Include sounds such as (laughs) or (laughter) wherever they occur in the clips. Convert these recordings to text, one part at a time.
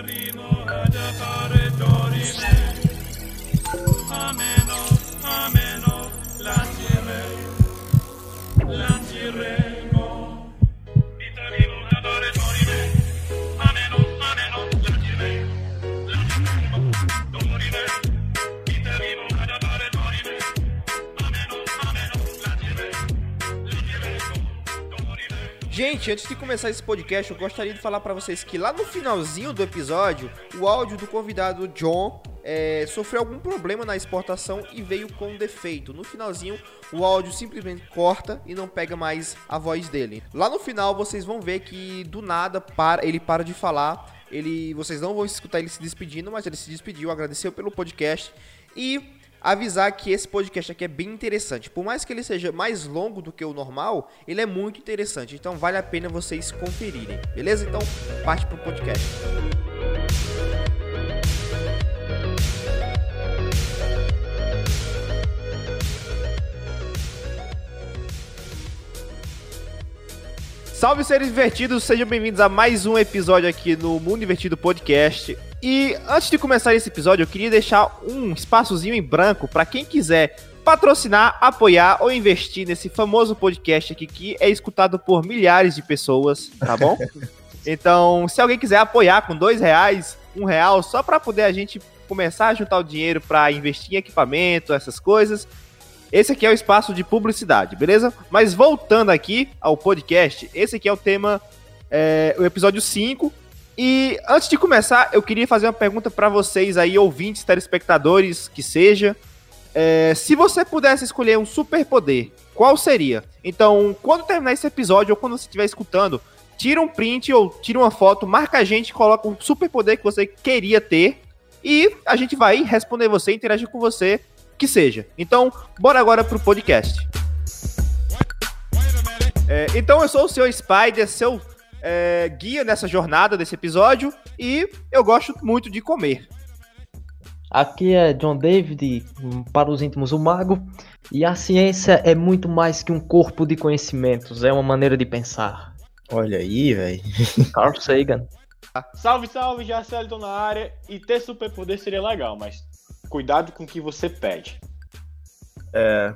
Karimo Hadakarimo. Gente, antes de começar esse podcast, eu gostaria de falar para vocês que lá no finalzinho do episódio, o áudio do convidado John é, sofreu algum problema na exportação e veio com defeito. No finalzinho, o áudio simplesmente corta e não pega mais a voz dele. Lá no final, vocês vão ver que do nada para, ele para de falar. Ele, vocês não vão escutar ele se despedindo, mas ele se despediu, agradeceu pelo podcast e avisar que esse podcast aqui é bem interessante. Por mais que ele seja mais longo do que o normal, ele é muito interessante. Então vale a pena vocês conferirem. Beleza? Então parte pro podcast. Salve seres invertidos, sejam bem-vindos a mais um episódio aqui no Mundo Invertido Podcast. E antes de começar esse episódio, eu queria deixar um espaçozinho em branco para quem quiser patrocinar, apoiar ou investir nesse famoso podcast aqui que é escutado por milhares de pessoas, tá bom? (laughs) então, se alguém quiser apoiar com dois reais, um real, só para poder a gente começar a juntar o dinheiro para investir em equipamento, essas coisas, esse aqui é o espaço de publicidade, beleza? Mas voltando aqui ao podcast, esse aqui é o tema, é, o episódio 5, e antes de começar, eu queria fazer uma pergunta para vocês aí, ouvintes, telespectadores, que seja. É, se você pudesse escolher um superpoder, qual seria? Então, quando terminar esse episódio ou quando você estiver escutando, tira um print ou tira uma foto, marca a gente, coloca um superpoder que você queria ter e a gente vai responder você, interagir com você, que seja. Então, bora agora pro podcast. É, então, eu sou o seu Spider, seu é, guia nessa jornada desse episódio e eu gosto muito de comer. Aqui é John David, para os íntimos o mago, e a ciência é muito mais que um corpo de conhecimentos, é uma maneira de pensar. Olha aí, velho. (laughs) Carl Sagan. Salve, salve, já tô na área, e ter superpoder seria legal, mas cuidado com o que você pede. É,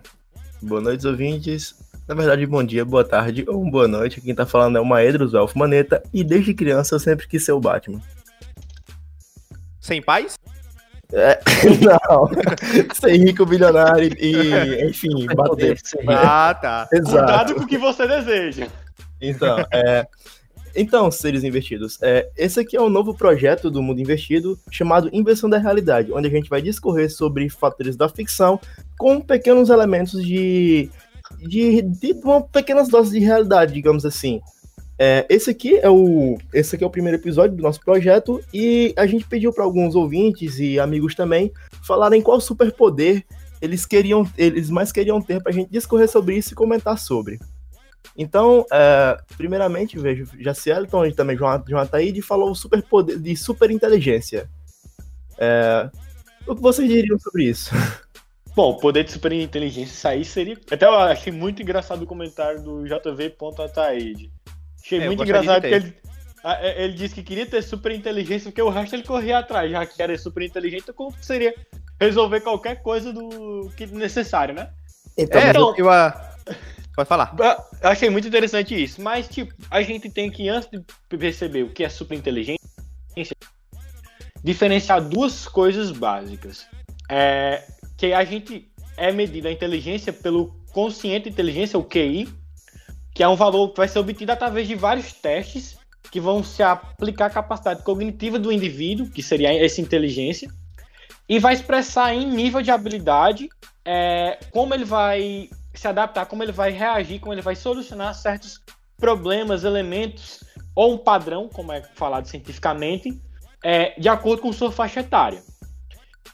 boa noite, ouvintes. Na verdade, bom dia, boa tarde ou boa noite. Quem tá falando é o Maedros Elfo Maneta e desde criança eu sempre quis ser o Batman. Sem paz? É, (laughs) não. ser rico, bilionário e, enfim, bater. Ah, tá. Exato. Cuidado com o que você deseja. Então, é, então, seres investidos, é, esse aqui é um novo projeto do Mundo Investido chamado Inversão da Realidade, onde a gente vai discorrer sobre fatores da ficção com pequenos elementos de de, de uma pequenas doses de realidade, digamos assim. É, esse aqui é o esse aqui é o primeiro episódio do nosso projeto e a gente pediu para alguns ouvintes e amigos também falarem qual superpoder eles queriam eles mais queriam ter para a gente discorrer sobre isso e comentar sobre. Então, é, primeiramente, vejo Jacielton e também João, João Ataíde falou o superpoder de superinteligência. É, o que vocês diriam sobre isso? (laughs) Bom, o poder de superinteligência sair seria. Até eu achei muito engraçado o comentário do JV.ataide. Achei é, muito engraçado que ele, é, ele disse que queria ter superinteligência, porque o resto ele corria atrás, já que era superinteligente, então como seria resolver qualquer coisa do que necessário, né? Então, é, então eu, eu, (laughs) pode falar. Eu achei muito interessante isso, mas tipo, a gente tem que antes de perceber o que é superinteligência, diferenciar duas coisas básicas. É, que a gente é medida a inteligência pelo consciente inteligência, o QI, que é um valor que vai ser obtido através de vários testes que vão se aplicar à capacidade cognitiva do indivíduo, que seria essa inteligência, e vai expressar em nível de habilidade é, como ele vai se adaptar, como ele vai reagir, como ele vai solucionar certos problemas, elementos ou um padrão, como é falado cientificamente, é, de acordo com sua faixa etária.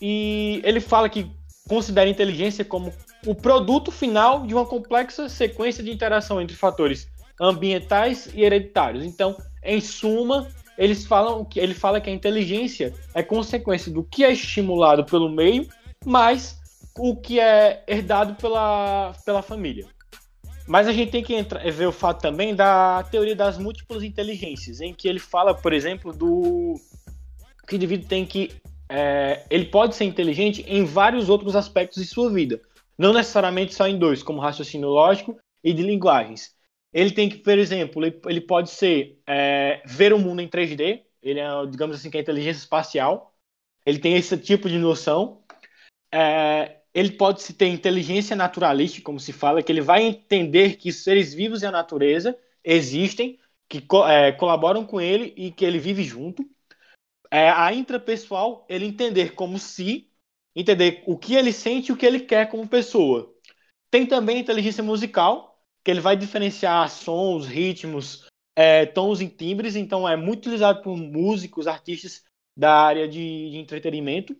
E ele fala que considera a inteligência como o produto final de uma complexa sequência de interação entre fatores ambientais e hereditários. Então, em suma, eles falam que ele fala que a inteligência é consequência do que é estimulado pelo meio, mais o que é herdado pela, pela família. Mas a gente tem que entrar, ver o fato também da teoria das múltiplas inteligências, em que ele fala, por exemplo, do que o indivíduo tem que. É, ele pode ser inteligente em vários outros aspectos de sua vida. Não necessariamente só em dois, como raciocínio lógico e de linguagens. Ele tem que, por exemplo, ele, pode ser é, ver o mundo em 3D, ele é, digamos assim, que é inteligência espacial. Ele tem esse tipo de noção. É, ele pode se ter inteligência naturalista, como se fala, que ele vai entender que seres vivos e a natureza existem, que é, colaboram com ele e que ele vive junto. É, a intrapessoal, ele entender como se, entender o que ele sente e o que ele quer como pessoa. Tem também inteligência musical, que ele vai diferenciar sons, ritmos, é, tons e timbres, então é muito utilizado por músicos, artistas da área de, de entretenimento.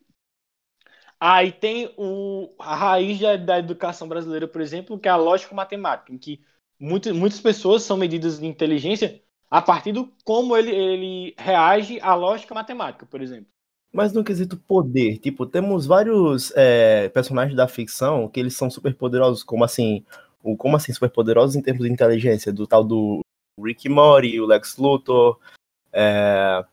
Aí tem o, a raiz da, da, educação brasileira, por exemplo, que é a lógica matemática, em que muito, muitas pessoas são medidas de inteligência a partir do como ele, ele reage à lógica matemática, por exemplo. Mas no quesito poder, tipo, temos vários é, personagens da ficção que eles são super poderosos, como assim, o, como assim super poderosos em termos de inteligência, do tal do Rick Mori, o Lex Luthor, é,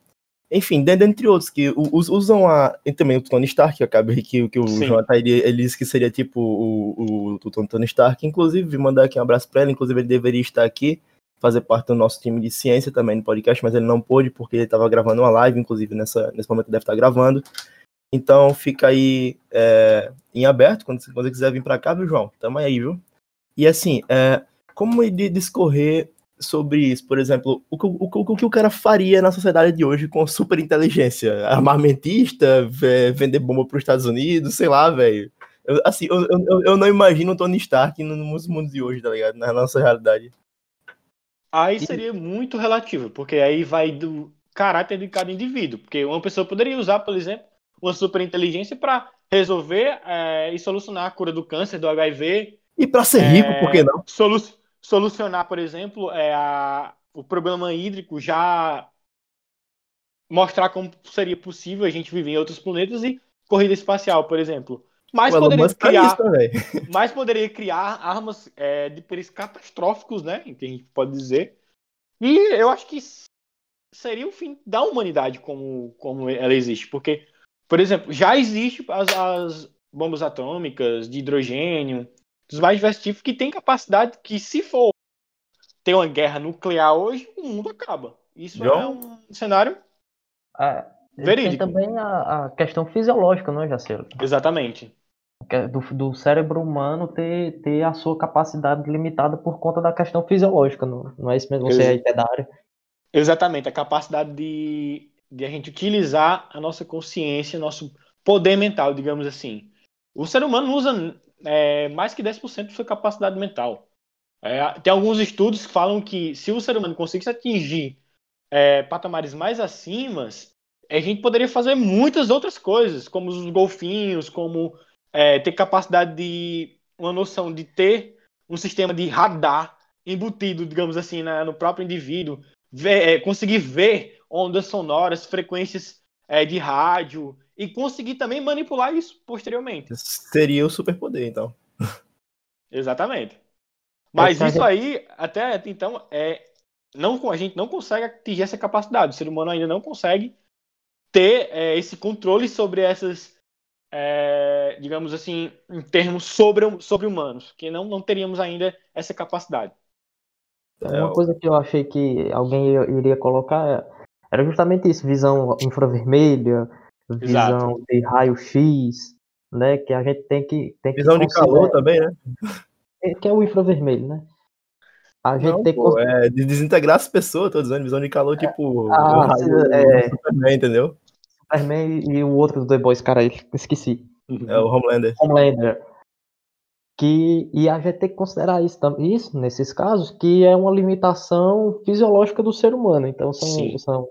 enfim, dentre outros que usam a. E também o Tony Stark, acabei que, que o Jonathan ele, ele disse que seria tipo o, o, o Tony Stark, inclusive, mandar aqui um abraço para ele, inclusive ele deveria estar aqui, fazer parte do nosso time de ciência também no podcast, mas ele não pôde porque ele estava gravando uma live, inclusive nessa, nesse momento deve estar gravando. Então fica aí é, em aberto, quando, quando você quiser vir para cá, viu, João? Tamo aí, viu? E assim, é, como discorrer sobre isso. Por exemplo, o, o, o, o que o cara faria na sociedade de hoje com super inteligência? Armamentista, vender bomba para os Estados Unidos, sei lá, velho. Assim, eu, eu, eu, não imagino o Tony Stark nos mundos de hoje, tá ligado? Na nossa realidade. Aí seria muito relativo, porque aí vai do caráter de cada indivíduo. Porque uma pessoa poderia usar, por exemplo, uma super inteligência para resolver é, e solucionar a cura do câncer, do HIV. E para ser rico, é, por que não? Solu solucionar, por exemplo, é a, o problema hídrico, já mostrar como seria possível a gente viver em outros planetas e corrida espacial, por exemplo. Mas poderia criar, isso, (laughs) mas poderia criar armas é, de perigos catastróficos, né? Que a gente pode dizer. E eu acho que seria o fim da humanidade como, como ela existe. Porque, por exemplo, já existe as, as bombas atômicas de hidrogênio, dos mais diversos tipos, que tem capacidade que, se for ter uma guerra nuclear hoje, o mundo acaba. Isso John? é um cenário é, verídico. Tem também a, a, questão fisiológica, não é, Jaceiro? Exatamente. É do, do, cérebro humano ter, ter a sua capacidade limitada por conta da questão fisiológica, não, não é isso mesmo? Você Ex é da área. Exatamente, a capacidade de, de a gente utilizar a nossa consciência, nosso poder mental, digamos assim. O ser humano usa é, mais que 10% de sua capacidade mental. É, tem alguns estudos que falam que se o ser humano conseguisse atingir é, patamares mais acima, a gente poderia fazer muitas outras coisas, como os golfinhos, como é, ter capacidade de uma noção de ter um sistema de radar embutido, digamos assim, na, no próprio indivíduo, ver, é, conseguir ver ondas sonoras, frequências é, de rádio, e conseguir também manipular isso posteriormente. Seria o superpoder, então. Exatamente. Mas isso aí, até então, é não a gente não consegue atingir essa capacidade. O ser humano ainda não consegue ter é, esse controle sobre essas, é, digamos assim, em termos sobre, sobre humanos, que não, não teríamos ainda essa capacidade. Uma coisa que eu achei que alguém iria colocar era justamente isso, visão infravermelha, visão Exato. de raio-x, né? Que a gente tem que. Tem visão que de calor também, né? É, que é o infravermelho, né? A gente Não, tem pô, que. É, de desintegrar as pessoas, tô dizendo, visão de calor, é, tipo. Ah, raio, é... Superman, entendeu? Superman e o outro do The Boys, cara, esqueci. É o Homelander. Homelander. Que, e a gente tem que considerar isso, isso, nesses casos, que é uma limitação fisiológica do ser humano. Então, são, são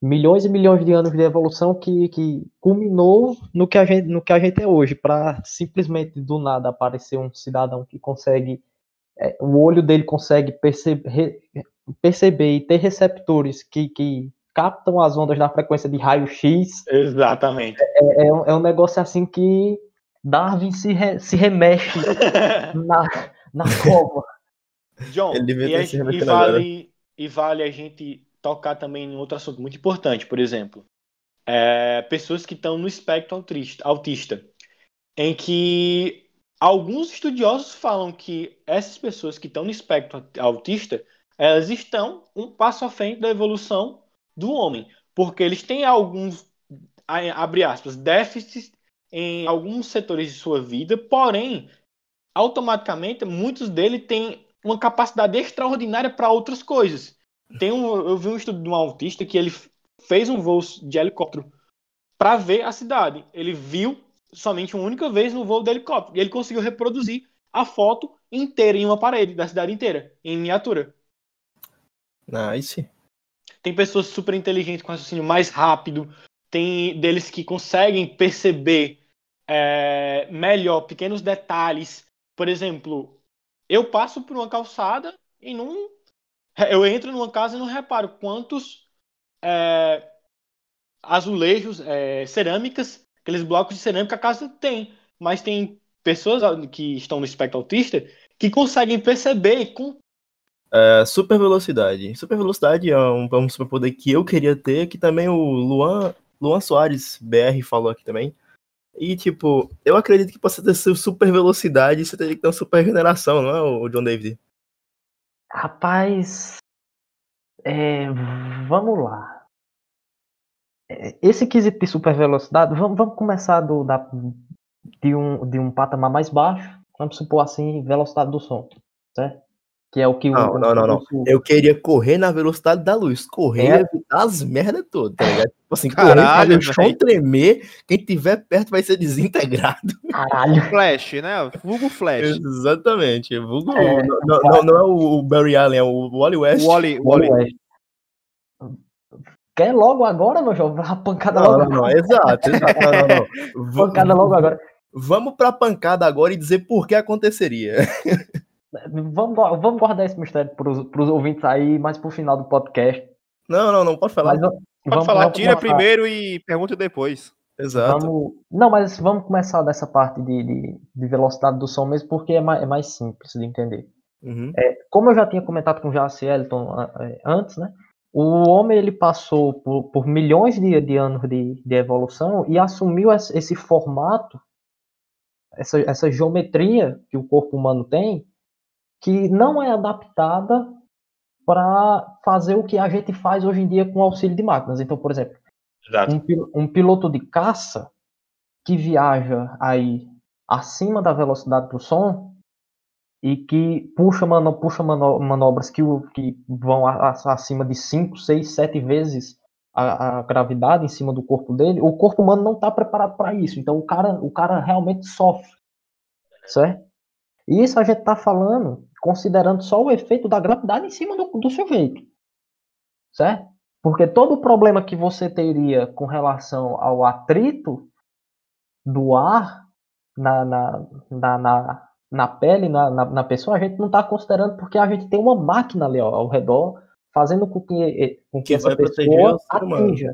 milhões e milhões de anos de evolução que, que culminou no que a gente, no que a gente é hoje, para simplesmente do nada aparecer um cidadão que consegue, é, o olho dele consegue perceber, perceber e ter receptores que, que captam as ondas da frequência de raio-x. Exatamente. É, é, é, um negócio assim que Darwin se, re, se remexe (laughs) na, na cova. John, e, a, e, vale, e vale a gente tocar também em outro assunto muito importante, por exemplo. é, pessoas que estão no espectro autista, autista, em que alguns estudiosos falam que essas pessoas que estão no espectro autista, elas estão um passo à frente da evolução do homem, porque eles têm alguns, abre aspas, déficits em alguns setores de sua vida, porém, automaticamente, muitos deles têm uma capacidade extraordinária para outras coisas. Tem um, eu vi um estudo de um autista que ele fez um voo de helicóptero para ver a cidade. Ele viu somente uma única vez no voo do helicóptero e ele conseguiu reproduzir a foto inteira em uma parede da cidade inteira, em miniatura. Nice. Tem pessoas super inteligentes com raciocínio mais rápido, tem deles que conseguem perceber é, melhor pequenos detalhes. Por exemplo, eu passo por uma calçada e não. Eu entro numa casa e não reparo quantos é, azulejos, é, cerâmicas, aqueles blocos de cerâmica a casa tem. Mas tem pessoas que estão no espectro autista que conseguem perceber com é, super velocidade. Super velocidade é um, é um superpoder que eu queria ter, que também o Luan, Luan Soares, BR, falou aqui também. E, tipo, eu acredito que pra você ter super velocidade, você teria que ter uma super regeneração, não é, o John David? Rapaz, é, vamos lá. É, esse quesito de super velocidade, vamos, vamos começar do, da, de, um, de um patamar mais baixo, vamos supor assim, velocidade do som, certo? Que é o que não, o, não, não, não. Eu queria correr na velocidade da luz. Correr é. evitar as merdas todas, tá ligado? Tipo assim, Caralho, correr, o chão tremer, quem tiver perto vai ser desintegrado. (laughs) Caralho. Flash, né? Vulgo Flash. Exatamente. Vulgo, é, não, não, não, é o Barry Allen, é o Wally West. Wally, Wally. West. Quer logo agora, meu jovem? A pancada não, logo não, não, exato, exato. Não, não, não. (laughs) pancada logo agora. Vamos pra pancada agora e dizer por que aconteceria. (laughs) Vamos, vamos guardar esse mistério para os ouvintes aí, mais pro final do podcast. Não, não, não pode falar. Mas, pode vamos, falar, vamos tira começar. primeiro e pergunta depois. Exato. Vamos... Não, mas vamos começar dessa parte de, de, de velocidade do som mesmo, porque é mais, é mais simples de entender. Uhum. É, como eu já tinha comentado com o Jace Elton antes, né? O homem ele passou por, por milhões de, de anos de, de evolução e assumiu esse, esse formato, essa, essa geometria que o corpo humano tem, que não é adaptada para fazer o que a gente faz hoje em dia com auxílio de máquinas. Então, por exemplo, um, um, piloto de caça que viaja aí acima da velocidade do som e que puxa, mano, puxa manobras que, que vão acima de 5, 6, 7 vezes a, a, gravidade em cima do corpo dele, o corpo humano não está preparado para isso. Então o cara, o cara realmente sofre, certo? E isso a gente está falando considerando só o efeito da gravidade em cima do, do sujeito. Certo? Porque todo o problema que você teria com relação ao atrito do ar na, na, na, na, na pele, na, na, na, pessoa, a gente não está considerando porque a gente tem uma máquina ali ó, ao redor fazendo com que, com que, que essa pessoa atinja.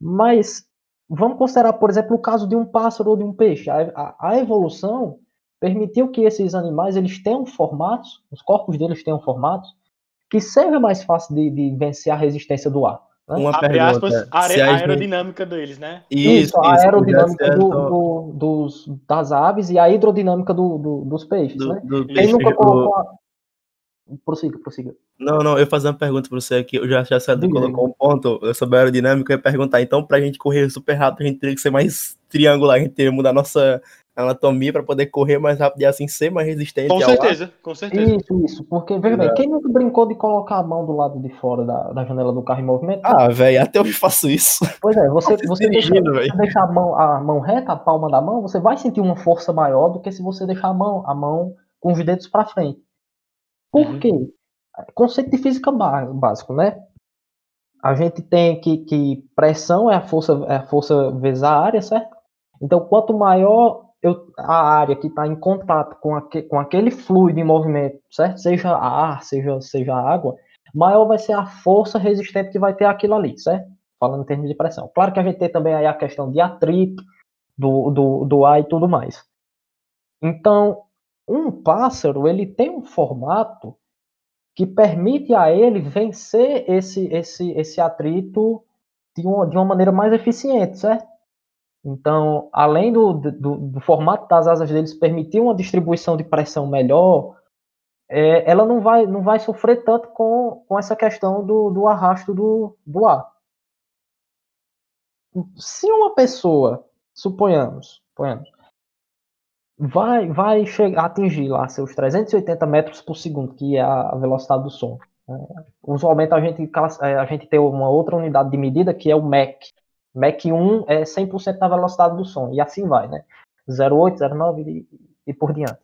Mas vamos considerar, por exemplo, o caso de um pássaro ou de um peixe. A, a, a evolução permitiu que esses animais eles tenham formatos, os corpos deles tenham formatos, que seja mais fácil de, de vencer a resistência do ar. Né? Uma Abre pergunta, aspas, a, a aerodinâmica deles, né? Isso, isso a aerodinâmica do, do, dos, das aves e a hidrodinâmica do, dos peixes, né? Quem nunca colocou a... Prossiga, prossiga. Não, não, eu ia fazer uma pergunta para você aqui. Eu já, já sei, colocou um ponto sobre a aerodinâmica. Eu ia perguntar, então, para a gente correr super rápido, a gente teria que ser mais triangular, a gente teria que mudar nossa anatomia para poder correr mais rápido e assim ser mais resistente. Com certeza, com certeza. Isso, isso. Porque, veja bem, quem nunca brincou de colocar a mão do lado de fora da, da janela do carro em movimento? Ah, velho, até eu faço isso. Pois é, você, você, deixa, você deixar a mão, a mão reta, a palma da mão, você vai sentir uma força maior do que se você deixar a mão, a mão com os dedos para frente. Por uhum. quê? Conceito de física básico, né? A gente tem que, que pressão é a força, é a força vezes a área, certo? Então, quanto maior eu, a área que está em contato com, aque, com aquele fluido em movimento, certo? Seja ar, seja, seja água, maior vai ser a força resistente que vai ter aquilo ali, certo? Falando em termos de pressão. Claro que a gente tem também aí a questão de atrito do, do, do ar e tudo mais. Então, um pássaro, ele tem um formato que permite a ele vencer esse, esse, esse atrito de uma, de uma maneira mais eficiente, certo? Então, além do, do, do, formato das asas deles permitir uma distribuição de pressão melhor, é, ela não vai, não vai sofrer tanto com, com essa questão do, do arrasto do, do ar. Se uma pessoa, suponhamos, suponhamos vai, vai chegar, atingir lá seus 380 metros por segundo, que é a velocidade do som. Né? Usualmente a gente, a gente tem uma outra unidade de medida que é o Mach, Mach 1 é 100% da velocidade do som, e assim vai, né? 0,8, 0,9 e, e por diante.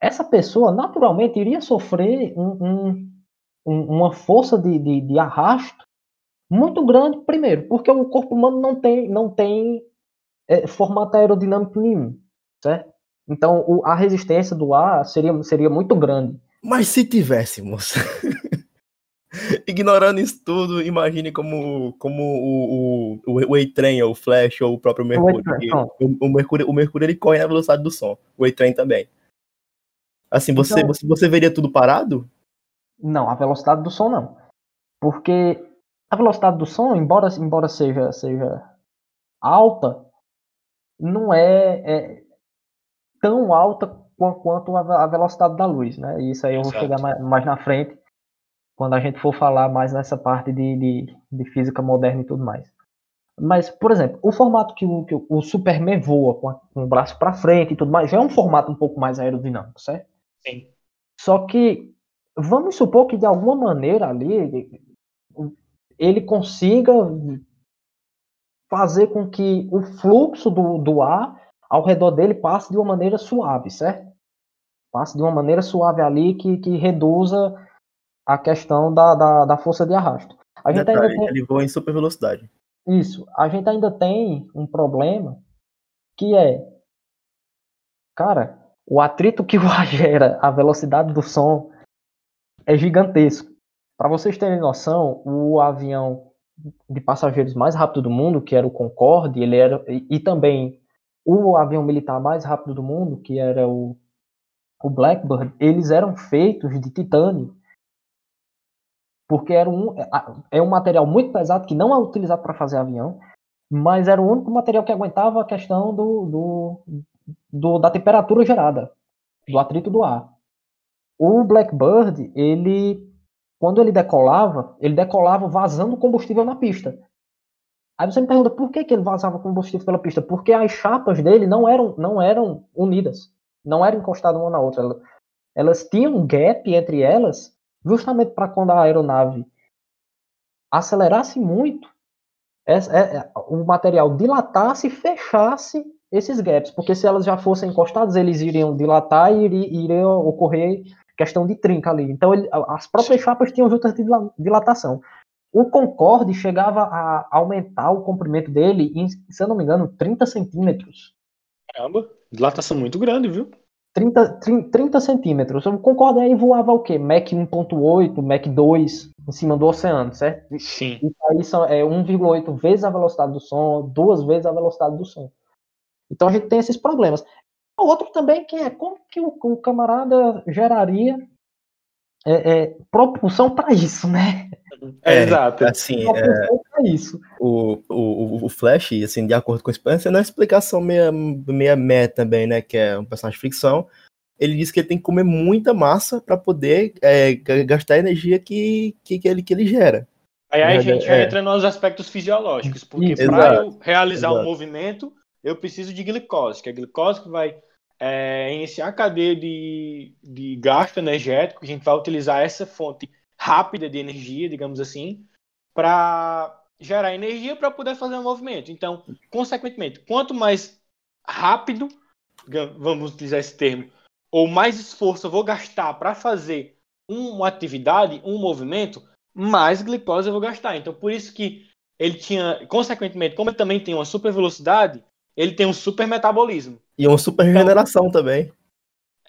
Essa pessoa, naturalmente, iria sofrer um, um, uma força de, de, de, arrasto muito grande, primeiro, porque o corpo humano não tem, não tem é, formato aerodinâmico nenhum, certo? Então, o, a resistência do ar seria, seria muito grande. Mas se tivéssemos (laughs) (laughs) Ignorando isso tudo, imagine como, como o, o, o A-Train, ou o Flash, ou o próprio Mercúrio. O, o, Mercúrio, o Mercúrio ele corre na velocidade do som. O A-Train também. Assim, você, então, você, você veria tudo parado? Não, a velocidade do som não. Porque a velocidade do som, embora, embora seja, seja alta, não é, é tão alta quanto a, velocidade da luz, né? E isso aí eu vou chegar mais, mais na frente quando a gente for falar mais nessa parte de, de, de física moderna e tudo mais. Mas, por exemplo, o formato que o, que o Superman voa com, a, com o braço para frente e tudo mais, já é um formato um pouco mais aerodinâmico, certo? Sim. Só que vamos supor que de alguma maneira ali ele consiga fazer com que o fluxo do, do ar ao redor dele passe de uma maneira suave, certo? Passe de uma maneira suave ali que, que reduza a questão da, da, da força de arrasto. A gente Detalhe, ainda tem... Ele voa em super velocidade. Isso. A gente ainda tem um problema que é, cara, o atrito que o (laughs) ar gera, a velocidade do som é gigantesco. Para vocês terem noção, o avião de passageiros mais rápido do mundo, que era o Concorde, ele era e, e também o avião militar mais rápido do mundo, que era o, o Blackbird, eles eram feitos de titânio porque era um, é um material muito pesado que não é utilizado para fazer avião, mas era o único material que aguentava a questão do, do, do, da temperatura gerada, do atrito do ar. O Blackbird, ele, quando ele decolava, ele decolava vazando combustível na pista. Aí você me pergunta por que, que ele vazava combustível pela pista? Porque as chapas dele não eram, não eram unidas, não eram encostadas uma na outra. Elas, tinham um gap entre elas justamente para quando a aeronave acelerasse muito, é, é, o material dilatasse e fechasse esses gaps, porque se elas já fossem encostadas, eles iriam dilatar e iriam ocorrer questão de trinca ali. Então, ele, as próprias chapas tinham juntas de dilatação. O Concorde chegava a aumentar o comprimento dele em, se eu não me engano, 30 centímetros. Caramba, dilatação muito grande, viu? 30, 30, 30 centímetros. Eu concordo aí voava o quê? Mac 1.8, Mac 2 em cima do oceano, certo? Sim. E aí são, é 1,8 vezes a velocidade do som, duas vezes a velocidade do som. Então a gente tem esses problemas. O outro também que é como que o, o camarada geraria é, é, propulsão para isso, né? É, exato. Assim, é, isso. O, o, o Flash, assim, de acordo com a experiência, não é explicação meia, meia mé também, né? Que é um personagem de ficção. Ele diz que ele tem que comer muita massa para poder é, gastar a energia que, que, que, ele, que ele gera. Aí, aí a gente é. entra nos aspectos fisiológicos, porque para eu realizar Exato. um movimento, eu preciso de glicose, que é a glicose que vai é, iniciar a cadeia de, de gasto energético, a gente vai utilizar essa fonte rápida de energia, digamos assim, para gerar energia para poder fazer um movimento. Então, consequentemente, quanto mais rápido, vamos utilizar esse termo, ou mais esforço eu vou gastar para fazer uma atividade, um movimento, mais glicose eu vou gastar. Então, por isso que ele tinha, consequentemente, como ele também tem uma super velocidade, ele tem um super metabolismo. E uma super regeneração então, também.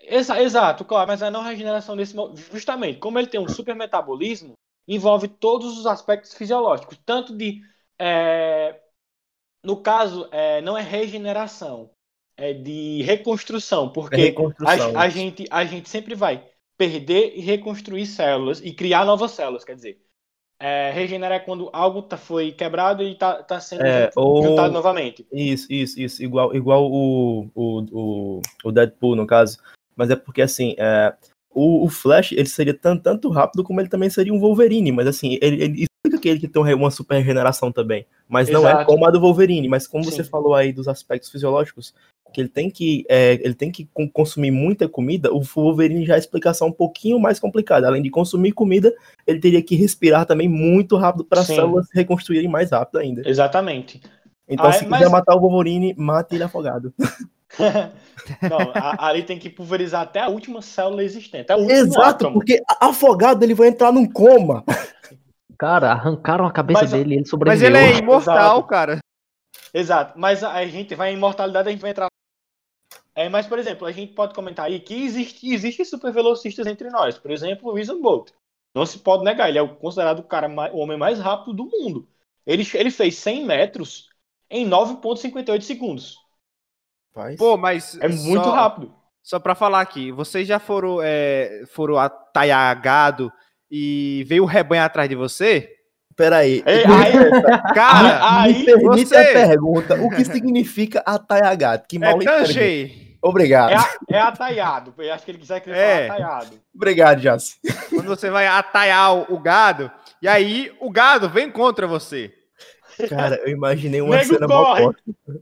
Exa exato, claro, mas a não regeneração desse justamente, como ele tem um super metabolismo, envolve todos os aspectos fisiológicos, tanto de é, no caso é, não é regeneração, é de reconstrução, porque é reconstrução. A, a, gente a gente sempre vai perder e reconstruir células e criar novas células, quer dizer, É, regenera é quando algo tá, foi quebrado e tá, tá sendo É, ou- juntado novamente. Isso, isso, isso. Igual, igual o, o, o, o Deadpool, no caso. Mas é porque, assim, é, o, o Flash, ele seria tanto, tanto rápido como ele também seria um Wolverine. Mas, assim, ele, ele explica que ele que tem um uma super regeneração também. Mas não é Exato. como a do Wolverine. Mas como você Sim. falou aí dos aspectos fisiológicos, que ele tem que, é, ele tem que con- consumir muita comida, o Wolverine já é a explicação um pouquinho mais complicada. Além de consumir comida, ele teria que respirar também muito rápido para as células se reconstruírem mais rápido ainda. Exatamente. Então, Ah, se é, mas- quiser matar o Wolverine, mate ele afogado. (laughs) (laughs) Não, a- ali tem que pulverizar até a última célula existente. Até o último Exato, átomo. porque afogado ele vai entrar num coma. Cara, arrancaram a cabeça Mas- dele e ele Mas sobreviveu. ele é imortal, Exato. cara. Exato, mas a a gente vai em imortalidade, a gente vai entrar. É, mas, por exemplo, a gente pode comentar aí que existe, existem super velocistas entre nós. Por exemplo, o Usain Bolt. Não se pode negar, ele é considerado o, cara mais- o homem mais rápido do mundo. Ele, ele fez 100 metros em 9,58 segundos. Pô, mas. É muito só- rápido. Só pra falar aqui, vocês já foram, é, foram ataiagado e veio o rebanho atrás de você? Peraí. Ei, aí, (laughs) Cara, aí- Me permite você- a pergunta: o que significa ataiagado? Que é mal entendi. tanjei. Obrigado. é, é ataiado. Eu acho que ele quiser querer É. falar ataiado. Obrigado, Jaci. Quando você vai ataiar o, o gado, e aí o gado vem contra você. Cara, eu imaginei uma Nego cena mal corre. posta.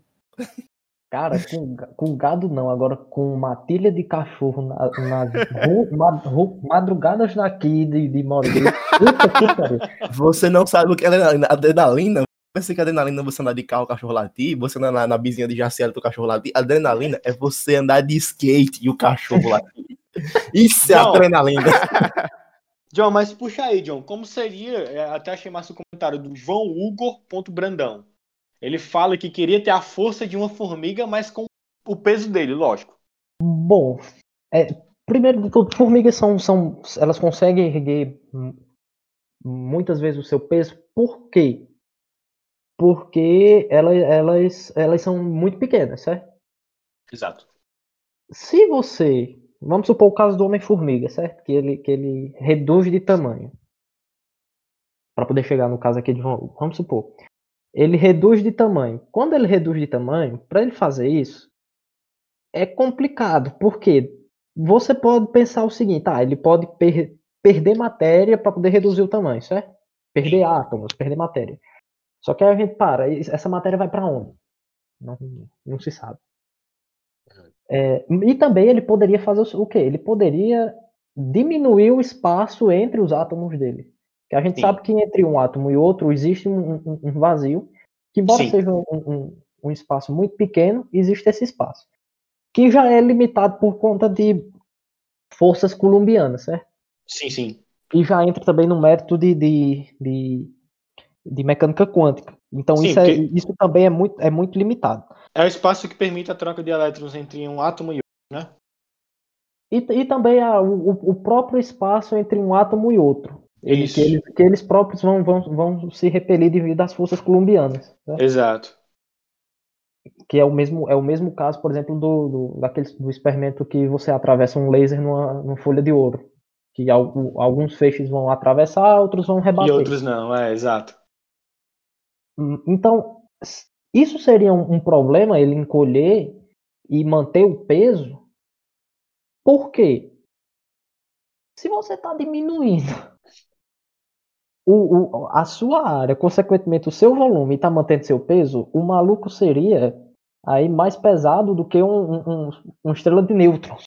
Cara, com, com gado não, agora com matilha de cachorro na, nas ru- ma- ru- madrugadas daqui de, de Maurício. Você não sabe o que é adrenalina. Adrenalina. Pensa que adrenalina é você andar de carro, o cachorro latir, você andar na, na bizinha de Jaciela, o cachorro latir. Adrenalina é você andar de skate e o cachorro latir. Isso é Não. adrenalina. (laughs) John, mas puxa aí, John. Como seria? é, Até achei massa o comentário do João Hugo ponto Brandão. Ele fala que queria ter a força de uma formiga, mas com o peso dele, lógico. Bom, é, primeiro de tudo, formigas são, são, elas conseguem erguer muitas vezes o seu peso. Por quê? Porque elas, elas, elas são muito pequenas, certo? Exato. Se você, vamos supor o caso do Homem-Formiga, certo? Que ele, que ele reduz de tamanho. Para poder chegar no caso aqui de. Vamos supor. Ele reduz de tamanho. Quando ele reduz de tamanho, para ele fazer isso, é complicado. Porque você pode pensar o seguinte: ah, ele pode per- perder matéria para poder reduzir o tamanho, certo? Perder átomos, perder matéria. Só que aí a gente para, essa matéria vai para onde? Não, não se sabe. É, e também ele poderia fazer o quê? Ele poderia diminuir o espaço entre os átomos dele. Que a gente Sim. sabe que entre um átomo e outro existe um, um- um vazio, que embora Sim. seja um, um- espaço muito pequeno, existe esse espaço. Que já é limitado por conta de forças colombianas, certo? Sim, sim. E já entra também no mérito de, de, de, de mecânica quântica. Então Sim, isso, é- isso também é muito, é muito limitado. É o espaço que permite a troca de elétrons entre um átomo e outro. E, e também a- o- o próprio espaço entre um átomo e outro. Isso. que, eles, que eles próprios vão, vão, vão se repelir devido às forças colombianas. né? Exato. Que é o mesmo, é o mesmo caso, por exemplo, do, do, daquele, do experimento que você atravessa um laser numa, numa folha de ouro. Que al- alguns feixes vão atravessar, outros vão E rebater. outros não, é, exato. Hum, Então, isso seria um, um problema, ele encolher e manter o peso. Por quê? Se você está diminuindo o, o- a sua área, consequentemente o seu volume, e está mantendo seu peso, o maluco seria aí mais pesado do que um, um, um- uma estrela de nêutrons.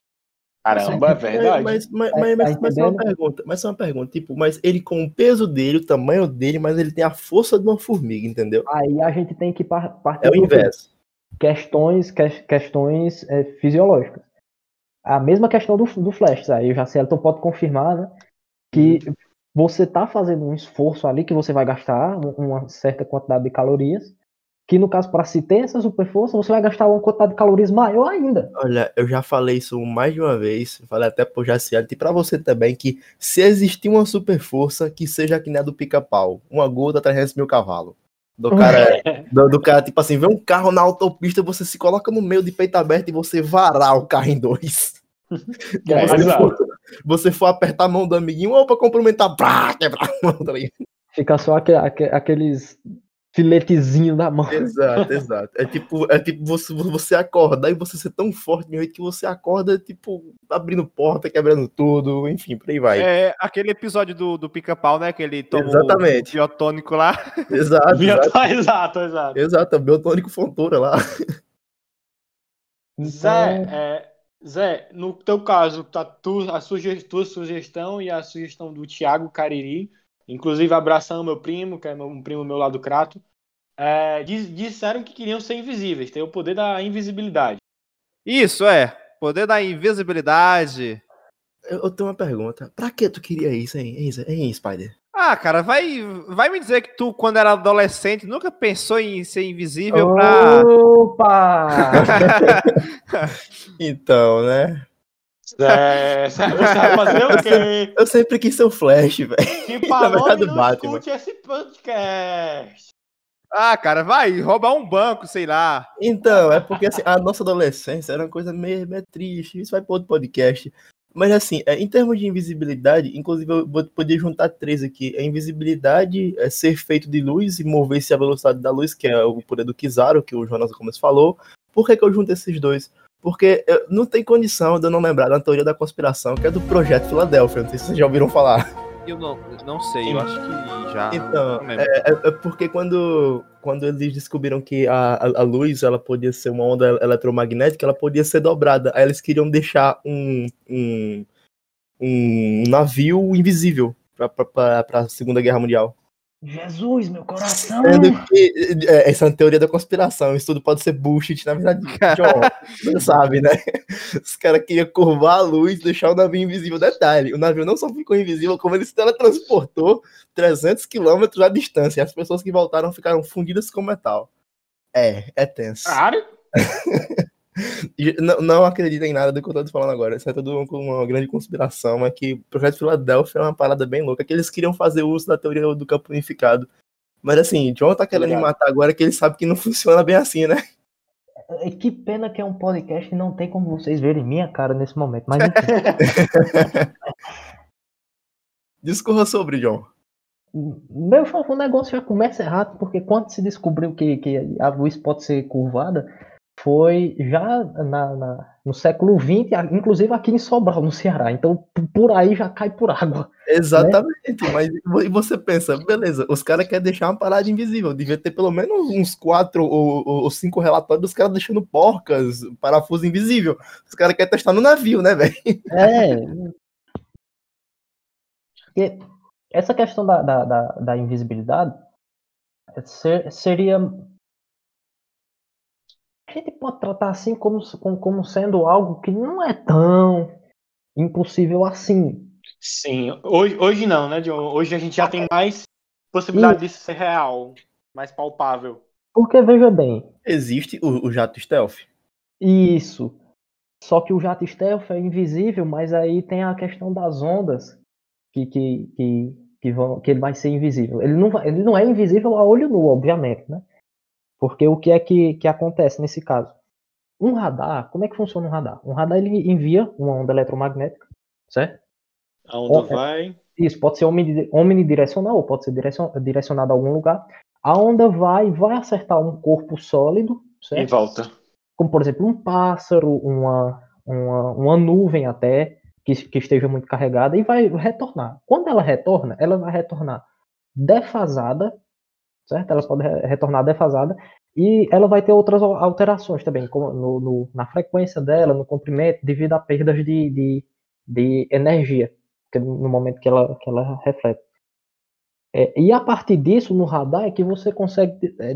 Caramba, é verdade. Mas, mas, mas, tá mas, mas só uma pergunta, mas só uma pergunta, tipo, mas ele com o peso dele, o tamanho dele, mas ele tem a força de uma formiga, entendeu? Aí a gente tem que par- partir É o inverso. questões, que- questões é, fisiológicas. A mesma questão do, do Flash, aí o Jacelton pode confirmar, né? Que você está fazendo um esforço ali que você vai gastar um- uma certa quantidade de calorias, que no caso, para se ter essa super força, você vai gastar uma quantidade de calorias maior ainda. Olha, eu já falei isso mais de uma vez, falei até pro Jaciel e pra você também, que se existir uma super força, que seja que nem a do pica-pau, uma gota 300 mil cavalos. Do cara, (laughs) do, do cara, tipo assim, vê um carro na autopista, você se coloca no meio de peito aberto e você varar o carro em dois. (laughs) É, for, você for apertar a mão do amiguinho, ou pra cumprimentar, brá, quebrar a mão, tá ligado? Fica só aqu aqueles filetezinho na mão. Exato, exato. É tipo, é tipo você, você acordar e você ser tão forte no que você acorda, tipo, abrindo porta, quebrando tudo, enfim, por aí vai. É aquele episódio do, do pica-pau, né? Que ele toma Exatamente. o biotônico lá. Exato, (laughs) exato. exato, exato. Exato, biotônico fontura lá. Zé, é, Zé, no teu caso, tá tu, a suge tua sugestão e a sugestão do Thiago Cariri, inclusive abração meu primo, que é um primo meu lá do Crato, é, diz, disseram que queriam ser invisíveis, ter o poder da invisibilidade. Isso, é. Poder da invisibilidade. Eu, eu tenho uma pergunta. Pra que tu queria isso, hein, hein, hein Spider? Ah, cara, vai, vai me dizer que tu, quando era adolescente, nunca pensou em ser invisível pra. Opa! (laughs) então, né? É, você vai fazer o quê? Eu sempre quis ser o Flash, velho. Que (laughs) falou não Batman. escute esse podcast. Ah, cara, vai roubar um banco, sei lá. Então, é porque assim, a nossa adolescência era uma coisa meio, meio triste. Isso vai para outro podcast. Mas assim, é, em termos de invisibilidade, inclusive eu vou poder juntar três aqui. A invisibilidade é ser feito de luz e mover-se à velocidade da luz, que é o poder do Kizaru, que o Jonas Gomes falou. Por que, que eu junto esses dois? Porque não tem condição de eu não lembrar da teoria da conspiração, que é do Projeto Filadélfia. Não sei se vocês já ouviram falar. Eu não, não sei, eu acho que já. Então, é, é, é, porque quando, quando eles descobriram que a, a, a, luz ela podia ser uma onda eletromagnética, ela podia ser dobrada. Aí eles queriam deixar um, um, um navio invisível para a Segunda Guerra Mundial. Jesus, meu coração! É, essa é uma teoria da conspiração. Isso tudo pode ser bullshit, na verdade. (laughs) John, (laughs) você sabe, né? Os caras queriam curvar a luz, deixar o navio invisível. Detalhe: o navio não só ficou invisível, como ele se teletransportou 300 quilômetros à distância. E as pessoas que voltaram ficaram fundidas com metal. É, é tenso. Claro! (laughs) não, não acredito em nada do que eu tô falando agora. Isso é tudo uma grande conspiração. É que o projeto Filadélfia é uma parada bem louca. Que eles queriam fazer uso da teoria do campo unificado. Mas assim, John tá querendo me matar agora que ele sabe que não (laughs) funciona bem assim, né? É, que pena que é um podcast e não tem como vocês verem minha cara nesse momento. Mas (laughs) Discorra sobre, John. Meu, o negócio já começa errado, porque quando se descobriu que, que a luz pode ser curvada, foi já na, na, no século XX, inclusive aqui em Sobral, no Ceará. Então, por aí já cai por água. Exatamente, né? mas e você pensa, beleza, os caras querem deixar uma parada invisível. Devia ter pelo menos uns quatro ou, ou cinco relatórios dos caras deixando porcas, parafuso invisível. Os caras querem testar no navio, né, velho? É. E essa questão da, da, da, da invisibilidade seria gente pode tratar assim como, como, como sendo algo que não é tão impossível assim. Sim, hoje, hoje não, né, John? Hoje a gente já tem mais possibilidade disso ser real, mais palpável. Porque, veja bem. Existe o, o jato stealth. Isso. Só que o jato stealth é invisível, mas aí tem a questão das ondas que, que, que, que, vão, que ele vai ser invisível. Ele não, vai, ele não é invisível a olho nu, obviamente, né? Porque o que é que, que acontece nesse caso? Um radar, como é que funciona um radar? Um radar ele envia uma onda eletromagnética, certo? A onda é, vai. Isso, pode ser omnidirecional ou pode ser direcionada a algum lugar. A onda vai, vai acertar um corpo sólido, certo? E volta. Como, por exemplo, um pássaro, uma, uma, uma nuvem até, que, que esteja muito carregada, e vai retornar. Quando ela retorna, ela vai retornar defasada certo? Ela pode retornar defasada e ela vai ter outras alterações também, como no, no, na frequência dela, no comprimento, devido a perdas de, de, de energia no momento que ela, que ela reflete. É, e a partir disso, no radar, é que você consegue é,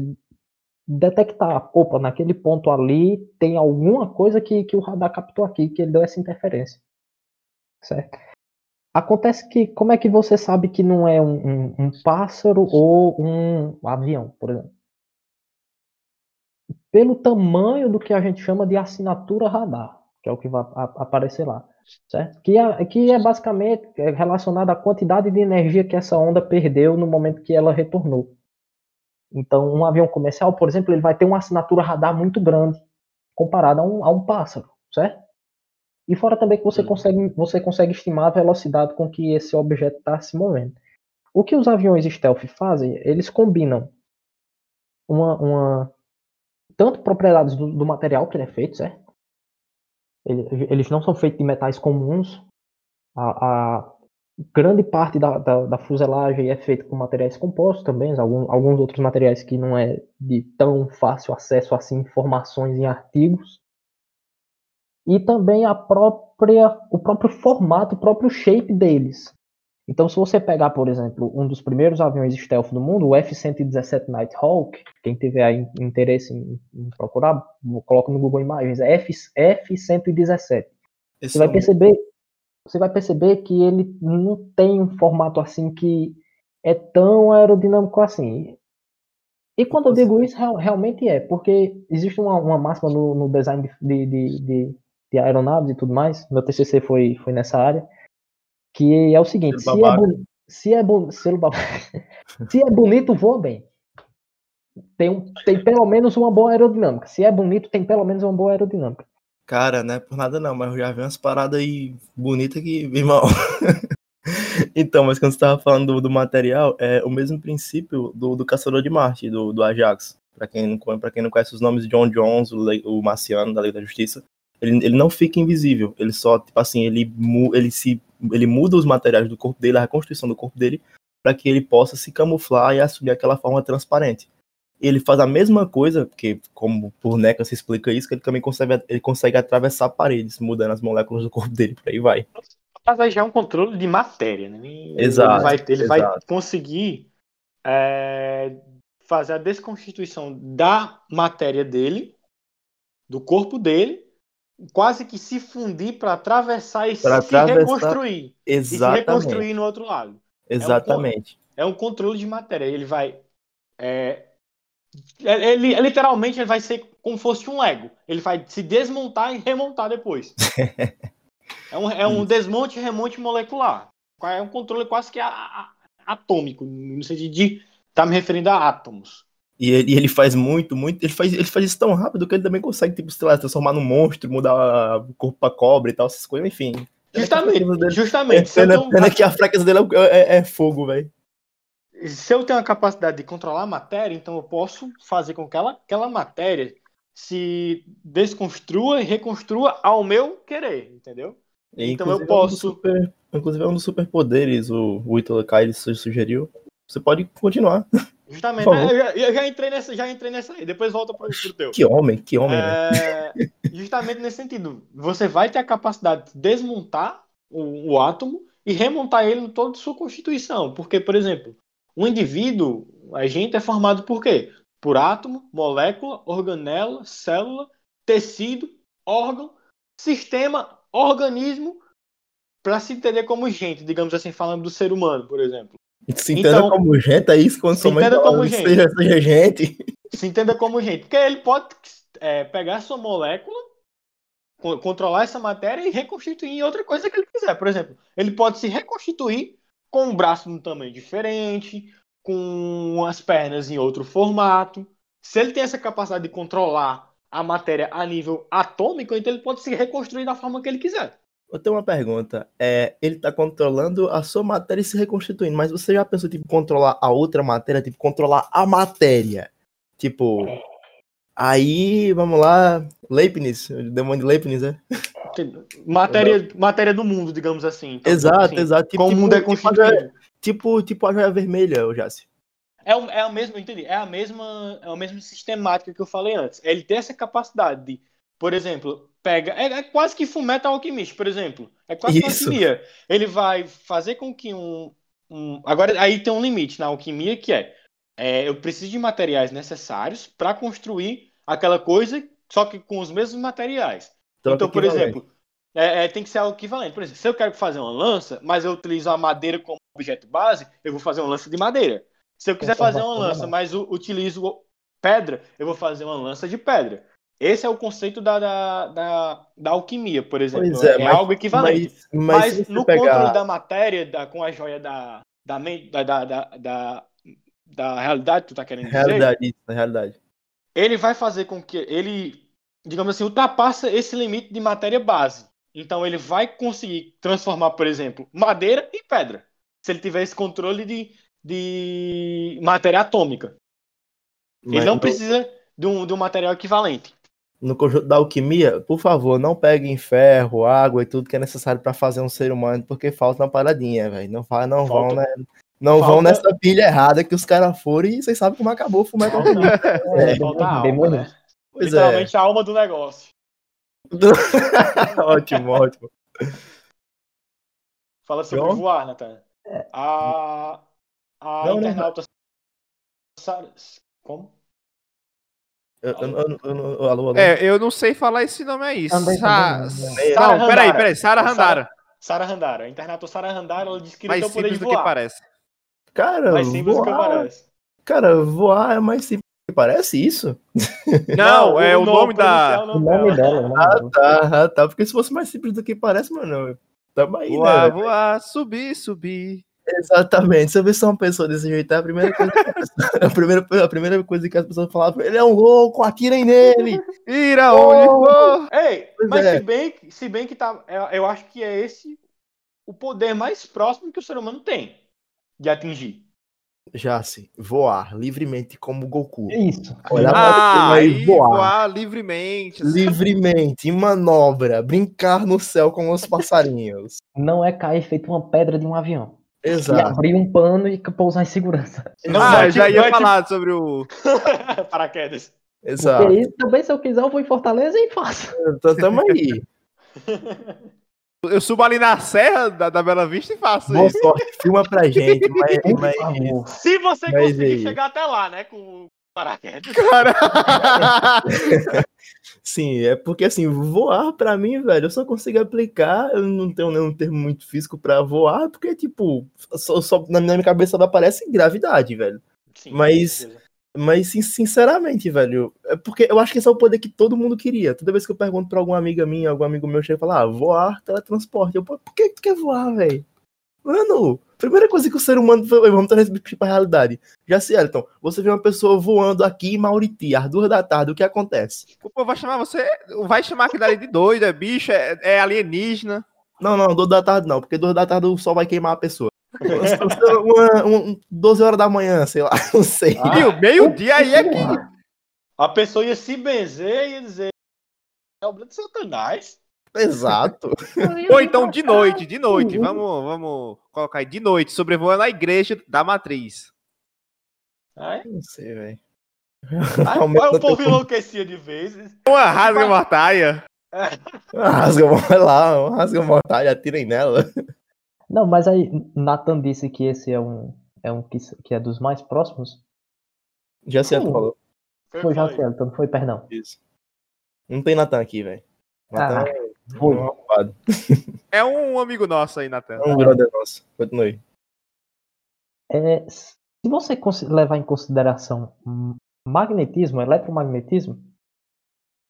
detectar, opa, naquele ponto ali tem alguma coisa que, que o radar captou aqui, que ele deu essa interferência. Certo? Acontece que, como é que você sabe que não é um, um, um pássaro ou um avião, por exemplo? Pelo tamanho do que a gente chama de assinatura radar, que é o que vai aparecer lá, certo? Que é, que é basicamente relacionado à quantidade de energia que essa onda perdeu no momento que ela retornou. Então, um avião comercial, por exemplo, ele vai ter uma assinatura radar muito grande comparado a um, a um pássaro, certo? E fora também que você consegue, você consegue estimar a velocidade com que esse objeto está se movendo. O que os aviões stealth fazem? Eles combinam uma, uma tanto propriedades do, do material que ele é feito, certo? Eles não são feitos de metais comuns. A, a grande parte da, da, da, fuselagem é feita com materiais compostos também, alguns, alguns outros materiais que não é de tão fácil acesso assim informações em artigos. E também a própria, o próprio formato, o próprio shape deles. Então, se você pegar, por exemplo, um dos primeiros aviões stealth do mundo, o F-117 Nighthawk, quem tiver interesse em, em procurar, coloca no Google Imagens, é F-117. Você vai perceber, você vai perceber que ele não tem um formato assim que é tão aerodinâmico assim. E quando eu digo isso, realmente é, porque existe uma, uma máxima no, no design de, de, de, de, aeronaves e tudo mais, meu TCC foi, foi nessa área, que é o seguinte, se é, se, é se, é (laughs) se é bonito, voa bem. Tem, um, tem pelo menos uma boa aerodinâmica. Se é bonito, tem pelo menos uma boa aerodinâmica. Cara, não é por nada não, mas eu já vi umas paradas aí bonitas que, irmão. (laughs) então, mas quando você estava falando do, do, material, é o mesmo princípio do, do Caçador de Marte, do, do Ajax. Para quem, não, quem não conhece os nomes John Jones, o, o Marciano, da Lei da Justiça, ele, ele não fica invisível. Ele só, tipo assim, ele, ele se ele muda os materiais do corpo dele, a reconstrução do corpo dele, para que ele possa se camuflar e assumir aquela forma transparente. Ele faz a mesma coisa, porque como por NECA se explica isso, que ele também consegue, ele consegue atravessar paredes, mudando as moléculas do corpo dele, por aí vai. Mas aí já é um controle de matéria, né? Exato. Ele vai, ele exato. vai conseguir é, fazer a desconstituição da matéria dele, do corpo dele, quase que se fundir para atravessar e pra se atravessar... reconstruir. Exatamente. E se reconstruir no outro lado. Exatamente. É um, é um controle de matéria. Ele vai. É, é ele, é, literalmente ele vai ser como se fosse um Lego. Ele vai se desmontar e remontar depois. (laughs) é, um, é um desmonte e remonte molecular. É um controle quase que a, a, atômico, no sentido de estar tá me referindo a átomos. E ele, ele, faz muito, muito. Ele faz, ele faz isso tão rápido que ele também consegue, tipo, sei lá, transformar num monstro, mudar o corpo pra cobra e tal, essas coisas, enfim. Justamente, justamente. É, pena, pena que a fraqueza dele é, é, é fogo, velho. Se eu tenho a capacidade de controlar a matéria, então eu posso fazer com que ela, aquela matéria se desconstrua e reconstrua ao meu querer, entendeu? E, então eu posso. É um super, inclusive é um dos superpoderes, o, o Ítalo Kai sugeriu. Você pode continuar. (laughs) Justamente, né? eu, já, eu, já, entrei nessa, já entrei nessa aí, depois volta pro, pro teu. Que homem, que homem. É, (laughs) justamente nesse sentido. Você vai ter a capacidade de desmontar o, o átomo e remontar ele em toda a sua constituição. Porque, por exemplo, um indivíduo, a gente é formado por quê? Por átomo, molécula, organela, célula, tecido, órgão, sistema, organismo, para se entender como gente, digamos assim, falando do ser humano, por exemplo. Se entenda então, como gente, é isso quando se entenda como gente. Seja, seja gente. Se entenda como gente. Porque ele pode é, pegar sua molécula, controlar essa matéria e reconstituir em outra coisa que ele quiser. Por exemplo, ele pode se reconstituir com um braço num tamanho diferente, com as pernas em outro formato. Se ele tem essa capacidade de controlar a matéria a nível atômico, então ele pode se reconstruir da forma que ele quiser. Eu tenho uma pergunta. É, ele está controlando a sua matéria e se reconstituindo, mas você já pensou, tipo, controlar a outra matéria, tipo, controlar a matéria? Tipo, aí, vamos lá, Leibniz, o demônio de Leibniz, né? Matéria, matéria do mundo, digamos assim. Então, exato, assim, exato. Tipo, como o mundo é tipo, constituído. Tipo, tipo a joia vermelha, o Jace. É, é a mesma, entendi, é a mesma, é a mesma sistemática que eu falei antes. Ele tem essa capacidade de, por exemplo, pega. É, é quase que fumeta alquimista, por exemplo. É quase que alquimia. Ele vai fazer com que um, um. Agora, aí tem um limite na alquimia que é, é eu preciso de materiais necessários para construir aquela coisa, só que com os mesmos materiais. Troca então, por exemplo, é, é, tem que ser algo equivalente. Por exemplo, se eu quero fazer uma lança, mas eu utilizo a madeira como objeto base, eu vou fazer uma lança de madeira. Se eu quiser fazer uma lança, mas utilizo pedra, eu vou fazer uma lança de pedra. Esse é o conceito da, da, da, da alquimia, por exemplo. É, é mas, algo equivalente. Mas, mas, mas no pegar... controle da matéria, da, com a joia da, da, da, da, da, da realidade, tu tá querendo dizer? Realidade, isso, na realidade. Ele vai fazer com que ele, digamos assim, ultrapassa esse limite de matéria base. Então ele vai conseguir transformar, por exemplo, madeira em pedra. se ele tivesse controle de, de matéria atômica. Ele não no- precisa de um, de um material equivalente. No conjunto da alquimia, por favor, não peguem ferro, água e tudo que é necessário pra fazer um ser humano, porque falta uma paradinha, velho. Não, fa- não vão, né? Não vão Falta- nessa pilha errada que os caras foram e vocês sabem como acabou o Fumeto Falta, É, falta a alma, né? Pois é. Literalmente a alma do negócio. (laughs) ótimo, ótimo. Fala sobre John? voar, Natan. A, a Não, não, internauta. Sara- Como? Eu- alô, alô. É, eu não sei falar esse nome aí. Também, Sa... também não. Sa- Não, peraí, peraí. Sara Randara. Sara Randara. A Sara Randara, ela disse que Mais não tem o poder simples de do que voar. parece. Cara, Mais simples do que voar, parece. cara, voar é mais simples do que parece isso? (laughs) Não, é o nome da. pronunciar O nome dela, nome dela. Tá, tá, porque se fosse mais simples do que parece, mano, tamo aí, Voar, né? voar, subir, subir. Exatamente. Se eu ver se é uma pessoa desse jeito, é a primeira coisa que a, primeira, a primeira coisa que as pessoas falavam, ele é um louco, atirem nele. Ir aonde for. Ei, Pois mas é. se, bem, que- se bem que tá. Eu eu acho que é esse o poder mais próximo que o ser humano tem de atingir. Jace, voar livremente como Goku. Isso. Olhar pra Ah, aí voar. voar livremente. Livremente, em manobra, brincar no céu com os passarinhos. Não é cair feito uma pedra de um avião. E Exato. abrir um pano e pousar em segurança. Não, ah, já ia tipo- falar sobre o. (laughs) Paraquedas. Exato. Porque isso também, se eu quiser, eu vou em Fortaleza e faço. (laughs) Então tamo aí. Eu subo ali na serra da, da Bela Vista e faço Boa isso. sorte, filma pra gente. (laughs) Mas, mas-. Se você Mas conseguir aí? chegar até lá, né? Com o paraquedas. Cara. Sim, é porque assim, voar pra mim, velho, eu só consigo aplicar. Eu não tenho nenhum termo muito físico pra voar, porque, tipo, só, só- na minha cabeça só aparece gravidade, velho. Sim, Mas-. Mas, sin- sinceramente, velho, é porque eu acho que esse é o poder que todo mundo queria. Toda vez que eu pergunto pra alguma amiga minha, algum amigo meu chega e fala, ah, voar, teletransporte. Eu, por que tu quer voar, velho? Mano, primeira coisa que o ser humano. Vamos trazer isso pra realidade. Já se Elton, você vê uma pessoa voando aqui em Mauriti, às duas da tarde, o que acontece? O povo vai chamar você. Vai chamar aquilo ali de doido, é bicho, é, é alienígena. Não, não, duas da tarde não, porque duas da tarde o sol vai queimar a pessoa. Uma, uma, 12 horas da manhã, sei lá, (laughs) não sei. Ah. Meio-dia aí é que. A pessoa ia se benzer e ia dizer. É obra de Satanás. Exato. Ou então de noite, de noite. Vamos, vamos colocar aí de noite, sobrevoando a igreja da matriz. Aí, Não sei, velho. (laughs) o povo enlouquecia de vezes. Uma rasga mortaia. Rasga, vai lá, rasga mortalha, atirem nela. Não, mas aí, Nathan disse que esse é um, é um que, que é dos mais próximos. Já Sim. falou. Foi já Elton, não foi, perdão. Isso. Não tem Natan aqui, velho. Natan Ah, é um amigo nosso aí, Natan. (laughs) É um brother nosso. Continue. É, se você levar em consideração magnetismo, eletromagnetismo,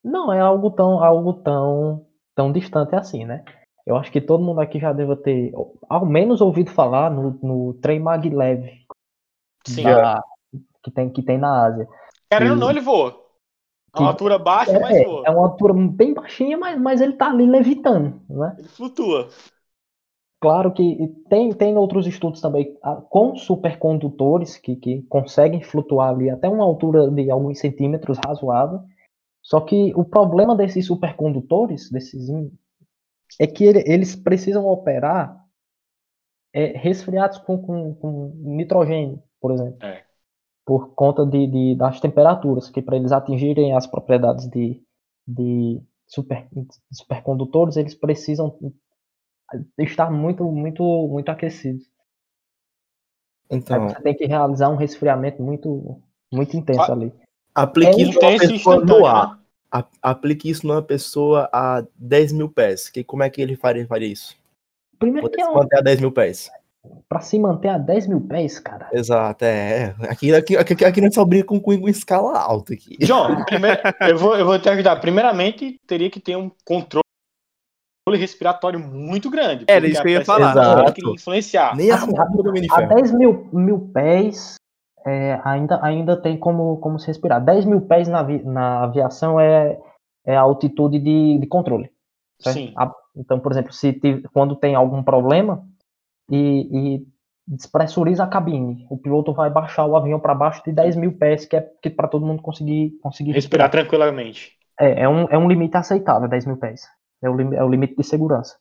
não é algo tão, algo tão, tão distante assim, né? Eu acho que todo mundo aqui já deve ter, ao menos, ouvido falar no, no trem maglev Sim. da- que, tem, que tem na Ásia. Querendo ou não, ele voa. Que- uma altura baixa, mas É, é uma altura bem baixinha, mas, mas ele tá ali levitando, né? Ele flutua. Claro que tem, tem outros estudos também ah, com supercondutores que, que conseguem flutuar ali até uma altura de alguns centímetros razoável. Só que o problema desses supercondutores, desses é que ele- eles precisam operar é, resfriados com, com, com nitrogênio, por exemplo. É. Por conta de, de- das temperaturas, que para eles atingirem as propriedades de, de super, supercondutores, eles precisam estar muito, muito, muito aquecidos. Aí Então, você tem que realizar um resfriamento muito, muito intenso Ah, ali. aplique É isso numa pessoa no ar. né? A- Aplique isso numa pessoa a 10 mil pés. Que, como é que ele faria, faria isso? Primeiro Poder que é um, manter a 10 mil pés. Pra se manter a 10 mil pés, cara. Exato, é. é. Aqui, aqui, aqui, aqui nós só brinca com com escala alta aqui. João, (laughs) primeiro, eu, vou, eu vou te ajudar. Primeiramente, teria que ter um controle respiratório muito grande. Era isso a que eu ia falar. Exato. influenciar. Nem a Assim, A Ferro. 10 mil, mil pés é, ainda, ainda tem como, como se respirar. 10 mil pés na, na aviação é, é a altitude de, de controle. certo? Sim. A- então, por exemplo, se tive- quando tem algum problema e, e despressuriza a cabine. O piloto vai baixar o avião para baixo de 10 mil pés, que é que para todo mundo conseguir, conseguir respirar, respirar tranquilamente. É, é um, é um limite aceitável, 10 mil pés. É o, é o limite de segurança.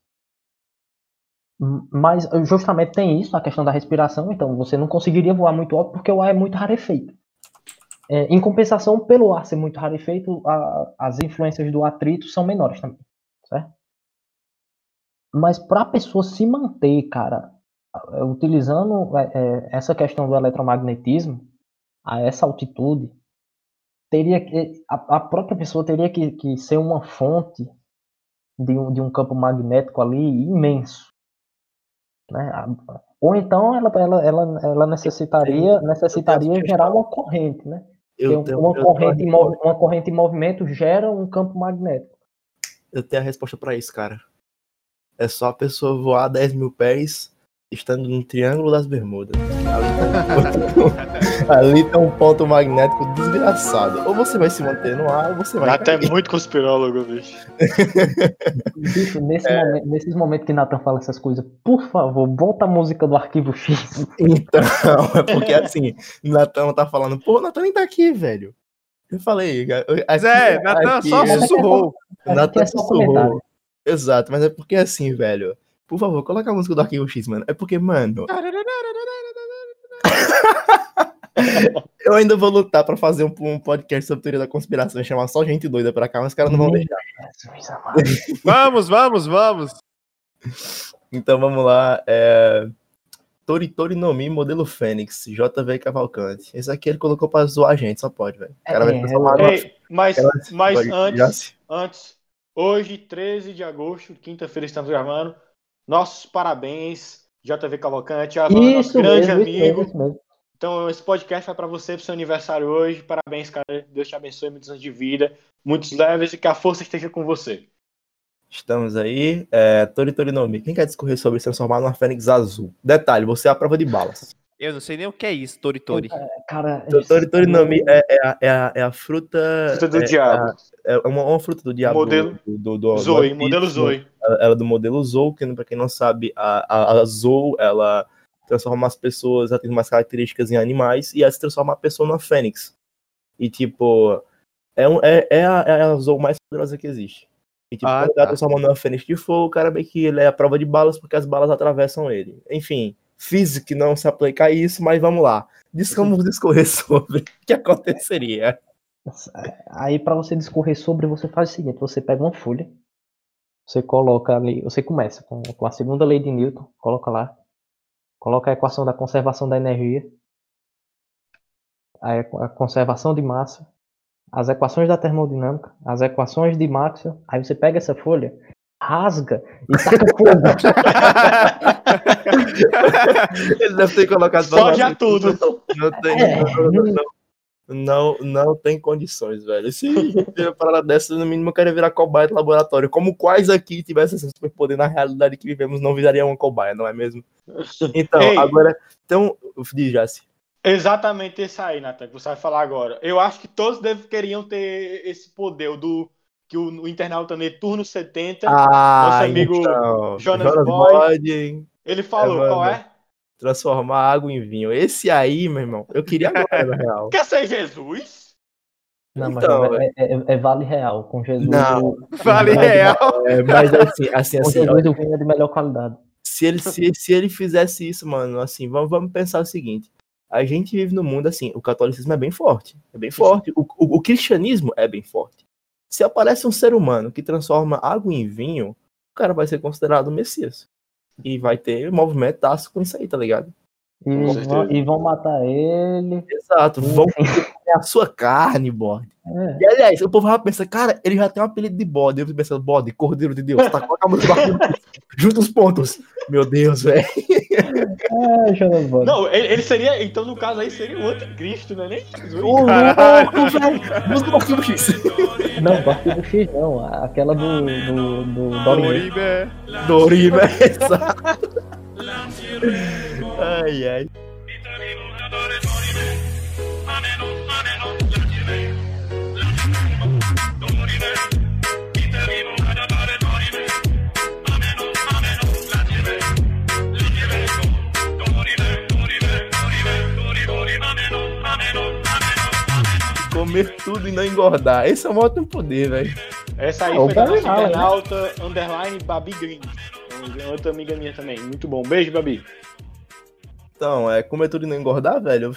Mas justamente tem isso, a questão da respiração, então você não conseguiria voar muito alto porque o ar é muito rarefeito. É, em compensação, pelo ar ser muito rarefeito, a, as influências do atrito são menores também? Mas para a pessoa se manter, cara, utilizando é, essa questão do eletromagnetismo a essa altitude, teria que, a, a própria pessoa teria que, que ser uma fonte de um, de um campo magnético ali imenso né? Ou então ela, ela, ela, ela necessitaria, necessitaria gerar uma corrente, né? Eu tenho, uma, corrente em, uma corrente em movimento gera um campo magnético. Eu tenho a resposta para isso, cara. É só a pessoa voar 10 mil pés estando no Triângulo das Bermudas. (laughs) Ali tem um ponto magnético desgraçado. Ou você vai se manter no ar, ou você vai. Até muito conspirólogo, bicho. bicho nesse é... momento, nesses momentos que Nathan fala essas coisas, por favor, bota a música do arquivo X. Então, (laughs) é porque assim, Nathan tá falando, pô, Nathan nem tá aqui, velho. Eu falei, aqui, é, Nathan só sussurrou. Nathan sussurrou. Exato, mas é porque assim, velho. Por favor, coloca a música do Arquivo X, mano. É porque, mano. (laughs) eu ainda vou lutar pra fazer um, um, podcast sobre teoria da conspiração e chamar só gente doida pra cá, mas os caras não vão deixar. vamos, vamos, vamos. (laughs) Então vamos lá. É... Tori Tori no Mi, modelo Fênix, JV Cavalcante. Esse aqui ele colocou pra zoar a gente, só pode, velho. É, é, mas, mas antes, antes, hoje, 13 de agosto, quinta-feira, estamos gravando. Nossos parabéns, JV Cavalcante, Avan, nosso grande mesmo, amigo. Isso mesmo. Então, esse podcast vai para você, pro seu aniversário hoje. Parabéns, cara. Deus te abençoe, muitos anos de vida, muitos leves e que a força esteja com você. Estamos aí. É, Tori Torinomi, quem quer discorrer sobre se transformar numa fênix azul? Detalhe, você é a prova de balas. Eu não sei nem o que é isso, Tori Tori. É, cara, Tori Tori Nomi é, é, a, é, a, é a fruta. Fruta do é, diabo. É, uma, uma, fruta do diabo. Modelo do, do, do, Zoe, modelo Zoe. Ela é do modelo Zoe, que pra quem não sabe, a, a, a Zoe, ela transforma as pessoas, ela tem umas características em animais, e ela se transforma a pessoa numa fênix. E tipo, é, um, é, é, a, é a Zoe mais poderosa que existe. E tipo, ah, quando tá. ela transforma numa fênix de fogo, o cara vê que ele é a prova de balas porque as balas atravessam ele. Enfim físico que não se aplica a isso, mas vamos lá. Vamos discorrer (laughs) sobre o que aconteceria. Aí, para você discorrer sobre, você faz o seguinte: você pega uma folha, você coloca ali, você começa com, com a segunda lei de Newton, coloca lá, coloca a equação da conservação da energia, a, a conservação de massa, as equações da termodinâmica, as equações de Maxwell. Aí você pega essa folha, rasga e taca fogo. (laughs) Ele deve ter colocado Foge tudo. Não tem, é. não, não, não, tem condições, velho. Se uma parada dessa, no mínimo eu quero virar cobaia de laboratório. Como quais aqui tivessem esse superpoder na realidade que vivemos, não viraria uma cobaia, não é mesmo? Então, Ei. agora, então, diz Jace. Exatamente isso aí, Natan, que você vai falar agora. Eu acho que todos deve, queriam ter esse poder do que o, o internauta Neturno 70, ah, nosso amigo então, Jonas, Jonas Boy, Boy, ele falou, é, qual é? Transformar água em vinho. Esse aí, meu irmão, eu queria agora, na real. Quer ser Jesus? Não, então, mas é, é, é, Vale Real, com Jesus. Não, Vale Real. É, mas assim, assim, com assim. Jesus o vinho é de melhor qualidade. Se ele, se, se ele fizesse isso, mano, assim, vamos, vamos pensar o seguinte. A gente vive no mundo assim, o catolicismo é bem forte. É bem forte. O, o, o cristianismo é bem forte. Se aparece um ser humano que transforma água em vinho, o cara vai ser considerado um Messias. E vai ter movimento com isso aí, tá ligado? E vão, e vão, matar ele. Exato, vão comer a sua carne, bode. É. E aliás, o povo vai pensar, cara, ele já tem um apelido de bode. Eu fico pensando, bode, cordeiro de Deus, tá com a música junta os pontos. Meu Deus, velho. É, não, ele, ele, seria, então no caso aí, seria o anticristo, né? Nem Jesus. Ô, louco, velho. Música do Arquivo X. Não, do Arquivo X não. Aquela do, do, do Dorime. Dorime, exato. Ai, ai. comer tudo e não engordar. Esse é o moto do poder, velho. Essa aí é, foi da internauta né? underline Babi Green. Outra amiga minha também. Muito bom. Beijo, Babi. Então, é comer tudo e não engordar, velho.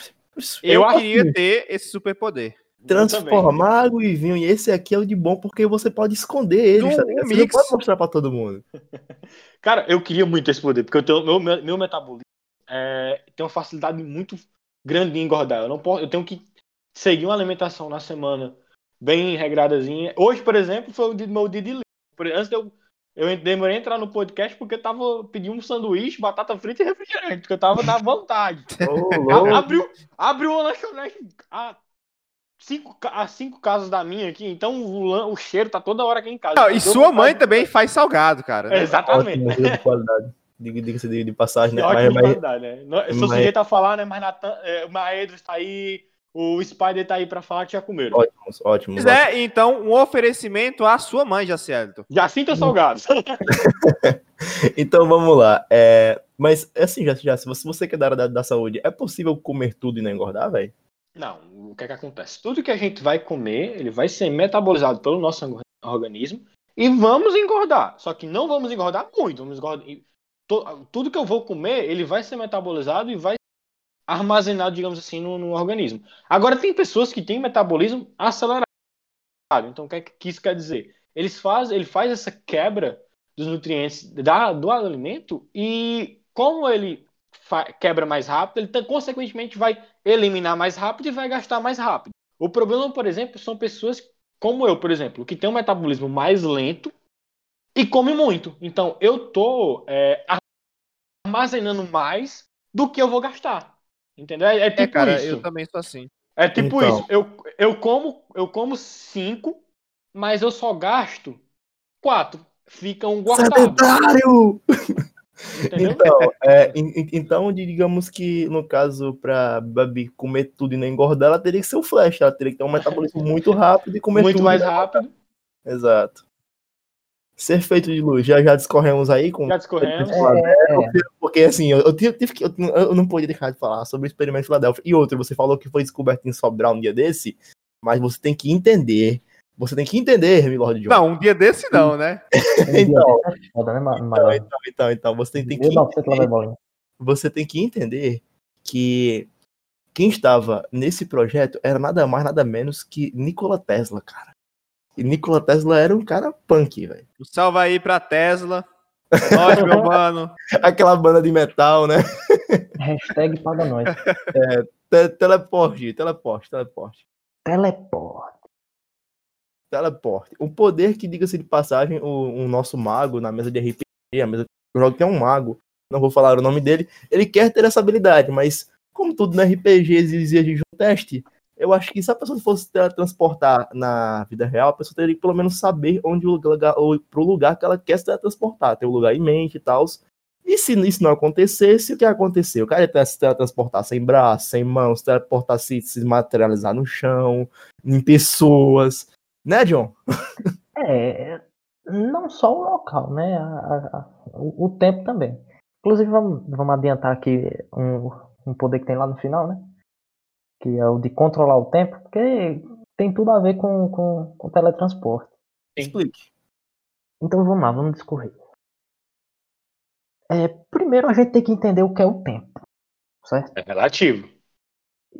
Eu, eu, eu queria ter esse superpoder transformar água e vinho. E esse aqui é o de bom porque você pode esconder ele. Tá um ligado? Você não pode mostrar pra todo mundo. (laughs) Cara, eu queria muito esse poder, porque eu tenho, meu, meu, meu metabolismo é, tem uma facilidade muito grande de engordar. Eu não posso, eu tenho que seguir uma alimentação na semana bem regradazinha. Hoje, por exemplo, foi o meu dia de livre. Por- Antes de eu, eu demorei a entrar no podcast porque eu tava pedindo um sanduíche, batata frita e refrigerante, porque eu tava na vontade. (laughs) Louco. abriu, abriu uma lanchonete a cinco, ca- a cinco casas da minha aqui, então o, o cheiro tá toda hora aqui em casa. Não, e sua mãe também faz salgado, cara. né? É, exatamente. Ótimo, de qualidade. Diga- Diga-se de, de passagem, né? Ótima Mas, mas, né? Não- Eu sou mas- sujeito a falar, né? Mas Natan, é, o Maedro está aí, o Spider tá aí pra falar que já comeram. ótimos, ótimos. Se quiser, então, um oferecimento à sua mãe, Jacielito. Já sinta salgados. (laughs) Então vamos lá. É, mas assim, já, já, se você, você que é da área da, da saúde, é possível comer tudo e não engordar, velho? Não, o que é que acontece? Tudo que a gente vai comer, ele vai ser metabolizado pelo nosso orga- organismo e vamos engordar. Só que não vamos engordar muito. Vamos engordar... Tudo que eu vou comer, ele vai ser metabolizado e vai armazenado, digamos assim, no, no organismo. Agora, tem pessoas que têm metabolismo acelerado. Então, o que, é que isso quer dizer? Eles faz, ele faz essa quebra dos nutrientes da, do alimento e como ele quebra mais rápido, ele consequentemente vai eliminar mais rápido e vai gastar mais rápido. O problema, por exemplo, são pessoas como eu, por exemplo, que tem um metabolismo mais lento e come muito. Então, eu tô é, armazenando mais do que eu vou gastar. Entendeu? É, é É, tipo cara, isso. eu também sou assim. É tipo Então. isso. Eu, eu como eu como cinco, mas eu só gasto quatro. Fica um guardado. Sedentário! (laughs) Entendeu? Então, é, en- então, digamos que no caso, pra Babi comer tudo e não engordar, ela teria que ser o Flash, ela teria que ter um metabolismo (laughs) muito rápido e comer Muito tudo. mais né? rápido. Exato. Ser feito de luz, já já discorremos aí com Já discorremos. É, é. Porque assim, eu, eu tive, tive que. Eu, eu não podia deixar de falar sobre o experimento de Filadélfia. E outro, você falou que foi descoberto em Sobral um dia desse, mas você tem que entender. Você tem que entender, Milord John. Não, um dia desse não, né? (laughs) Então. Então, então, então, então, você tem, tem que entender, você tem que entender que quem estava nesse projeto era nada mais, nada menos que Nikola Tesla, cara. E Nikola Tesla era um cara punk, velho. Salve aí pra Tesla. É nóis, meu (laughs) mano. Aquela banda de metal, né? Hashtag paga nós. Te- teleporte, teleporte, teleporte. Teleporte. Teleporte. O poder que, diga-se de passagem, o, o nosso mago na mesa de RPG, a mesa que joga tem um mago, não vou falar o nome dele, ele quer ter essa habilidade, mas como tudo no RPG exige um teste, eu acho que se a pessoa fosse teletransportar na vida real, a pessoa teria que pelo menos saber onde o lugar, ou pro lugar que ela quer se teletransportar, ter o lugar em mente e tal. E se isso não acontecesse, o que ia acontecer? O cara ia se teletransportar sem braço, sem mãos, se teletransportar se, se materializar no chão, em pessoas. Né, John? É, não só o local, né? a- a- o, o tempo também. Inclusive, vamos, vamos adiantar aqui um, um poder que tem lá no final, né? Que é o de controlar o tempo, porque tem tudo a ver com, com, com teletransporte. Explique. Então vamos lá, vamos discorrer. É, primeiro a gente tem que entender o que é o tempo, certo? É relativo.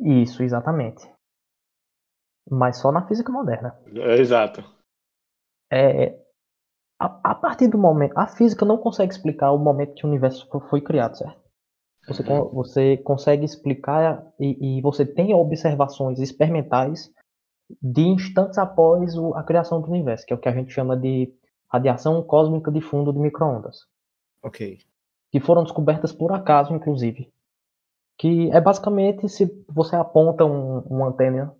Isso, exatamente. Mas só na física moderna. É, Exato. É, a, a partir do momento. A física não consegue explicar o momento que o universo fo- foi criado, certo? Você, con- você consegue explicar e, e você tem observações experimentais de instantes após o- a criação do universo, que é o que a gente chama de radiação cósmica de fundo de microondas. Ok. que foram descobertas por acaso, inclusive. Que é basicamente se você aponta um, uma antena,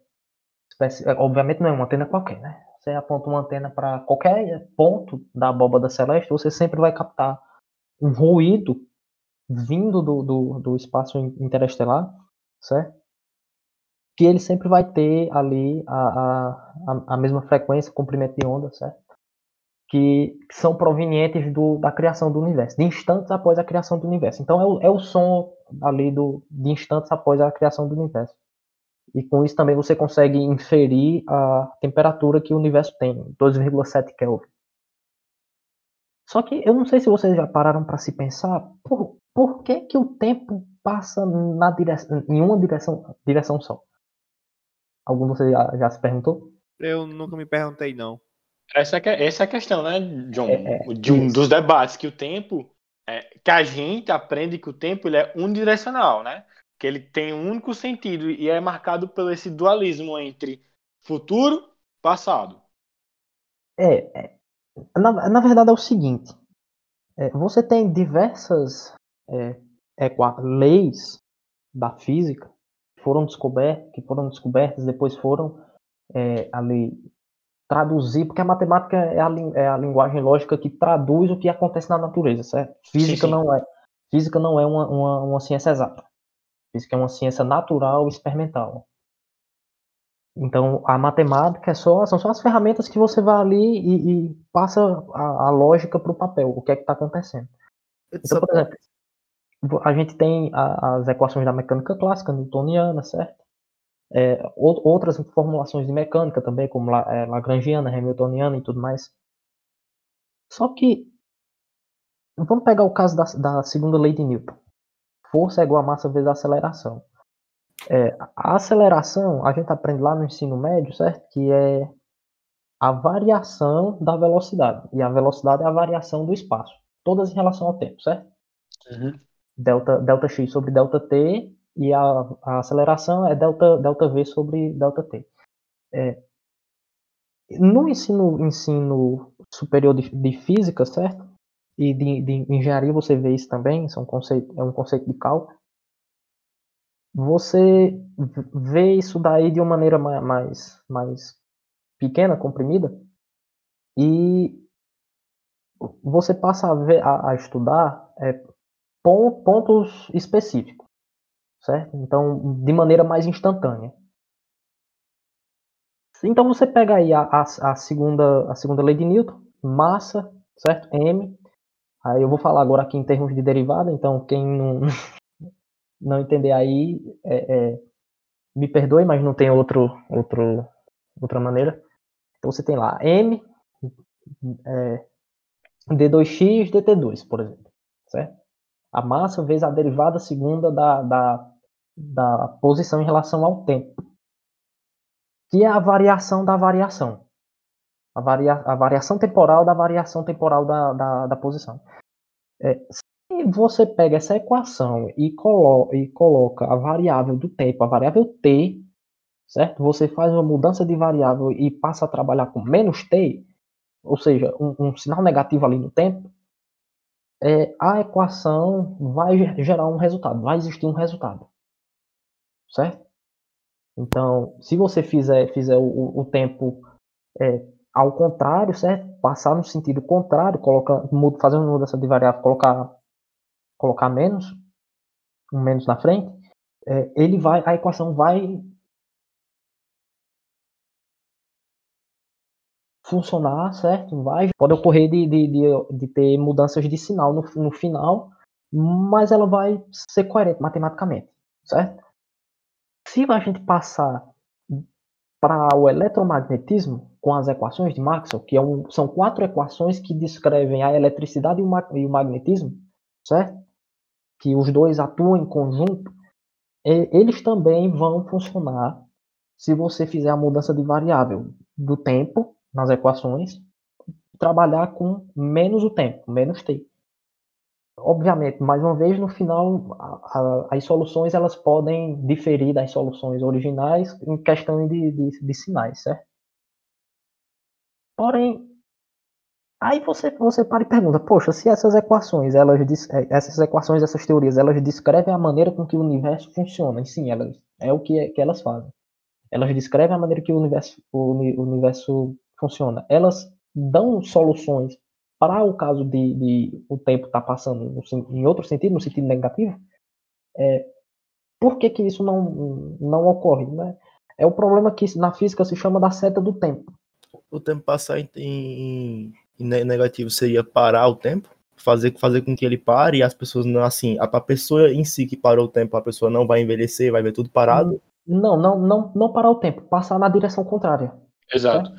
é, obviamente não é uma antena qualquer, né? Você aponta uma antena para qualquer ponto da abóbada celeste, você sempre vai captar um ruído vindo do, do, do espaço in- interestelar, certo? Que ele sempre vai ter ali a, a, a, mesma frequência, comprimento de onda, certo? que são provenientes do, da criação do universo, de instantes após a criação do universo. Então é o, é o som ali do, de instantes após a criação do universo. E com isso também você consegue inferir a temperatura que o universo tem, 2,7 Kelvin. Só que eu não sei se vocês já pararam para se pensar por, por que, que o tempo passa na direção, em uma direção, direção só. Algum de vocês já, já se perguntou? Eu nunca me perguntei, não. Essa é, essa é a questão, né, John? É, é, de um dos debates, que o tempo. É, que a gente aprende que o tempo ele é unidirecional, né? Que ele tem um único sentido e é marcado pelo esse dualismo entre futuro e passado. É, é na, na verdade é o seguinte: é, você tem diversas é, leis da física que foram descobertas, que foram descobertas, depois foram é, ali traduzir, porque a matemática é a, é a, linguagem lógica que traduz o que acontece na natureza, certo? Física sim, sim. não é física não é uma, uma, uma ciência exata. Física é uma ciência natural experimental. Então, a matemática é só, são só as ferramentas que você vai ali e, e passa a, a lógica para o papel, o que é que está acontecendo. Então, por exemplo, a gente tem a, as equações da mecânica clássica, newtoniana, certo? É, outras formulações de mecânica também, como La, é, Lagrangiana, Hamiltoniana e tudo mais. Só que, vamos pegar o caso da, da segunda lei de Newton. Força é igual a massa vezes a aceleração. É, a aceleração, a gente aprende lá no ensino médio, certo? Que é a variação da velocidade. E a velocidade é a variação do espaço. Todas em relação ao tempo, certo? Uhum. Delta, delta x sobre delta t e a, a, aceleração é delta, delta v sobre delta t. É, no ensino, ensino superior de, de física, certo? E de, de, engenharia você vê isso também, isso é um conceito, é um conceito de cálculo você vê isso daí de uma maneira mais, mais pequena, comprimida, e você passa a, ver, a, a estudar é, pontos específicos, certo? Então, de maneira mais instantânea. Então você pega aí a, a, a, segunda, a segunda lei de Newton, massa, certo? M. Aí eu vou falar agora aqui em termos de derivada, então quem não, (laughs) não entender aí, é, é, me perdoe, mas não tem outro, outro, outra maneira. Então você tem lá M, é, D2x, dt2, por exemplo, certo? A massa vezes a derivada segunda da, da, da posição em relação ao tempo, que é a variação da variação. A, varia, a variação temporal da variação temporal da, da, da posição. É, você pega essa equação e, colo e coloca a variável do tempo, a variável t, certo? Você faz uma mudança de variável e passa a trabalhar com menos t, ou seja, um, um sinal negativo ali no tempo, é, a equação vai gerar um resultado, vai existir um resultado, certo? Então, se você fizer, fizer o, o tempo é, ao contrário, certo? Passar no sentido contrário, fazer uma mudança de variável, colocar colocar menos, um menos na frente, é, ele vai, a equação vai funcionar, certo? Vai, pode ocorrer de, de, de, de ter mudanças de sinal no, no final, mas ela vai ser coerente matematicamente, certo? Se a gente passar para o eletromagnetismo com as equações de Maxwell, que é um, são quatro equações que descrevem a eletricidade e o, e o magnetismo, certo? que os dois atuam em conjunto, eles também vão funcionar se você fizer a mudança de variável do tempo nas equações, trabalhar com menos o tempo, menos t. Obviamente, mais uma vez, no final, a, a, as soluções elas podem diferir das soluções originais em questão de, de, de sinais, certo? Porém, Aí você, você para e pergunta, poxa, se essas equações, elas é, essas equações, essas teorias, elas descrevem a maneira com que o universo funciona, e sim, elas é o que, é, que elas fazem. Elas descrevem a maneira que o universo, o universo funciona. Elas dão soluções para o caso de, de o tempo estar tá passando no, em outro sentido, no sentido negativo. É, por que, que isso não, não ocorre? Né? É o problema que na física se chama da seta do tempo. O tempo passar em, em negativo seria parar o tempo, fazer, fazer com que ele pare e as pessoas não, assim, a, a pessoa em si que parou o tempo, a pessoa não vai envelhecer, vai ver tudo parado. Não, não, não, não parar o tempo, passar na direção contrária. Exato.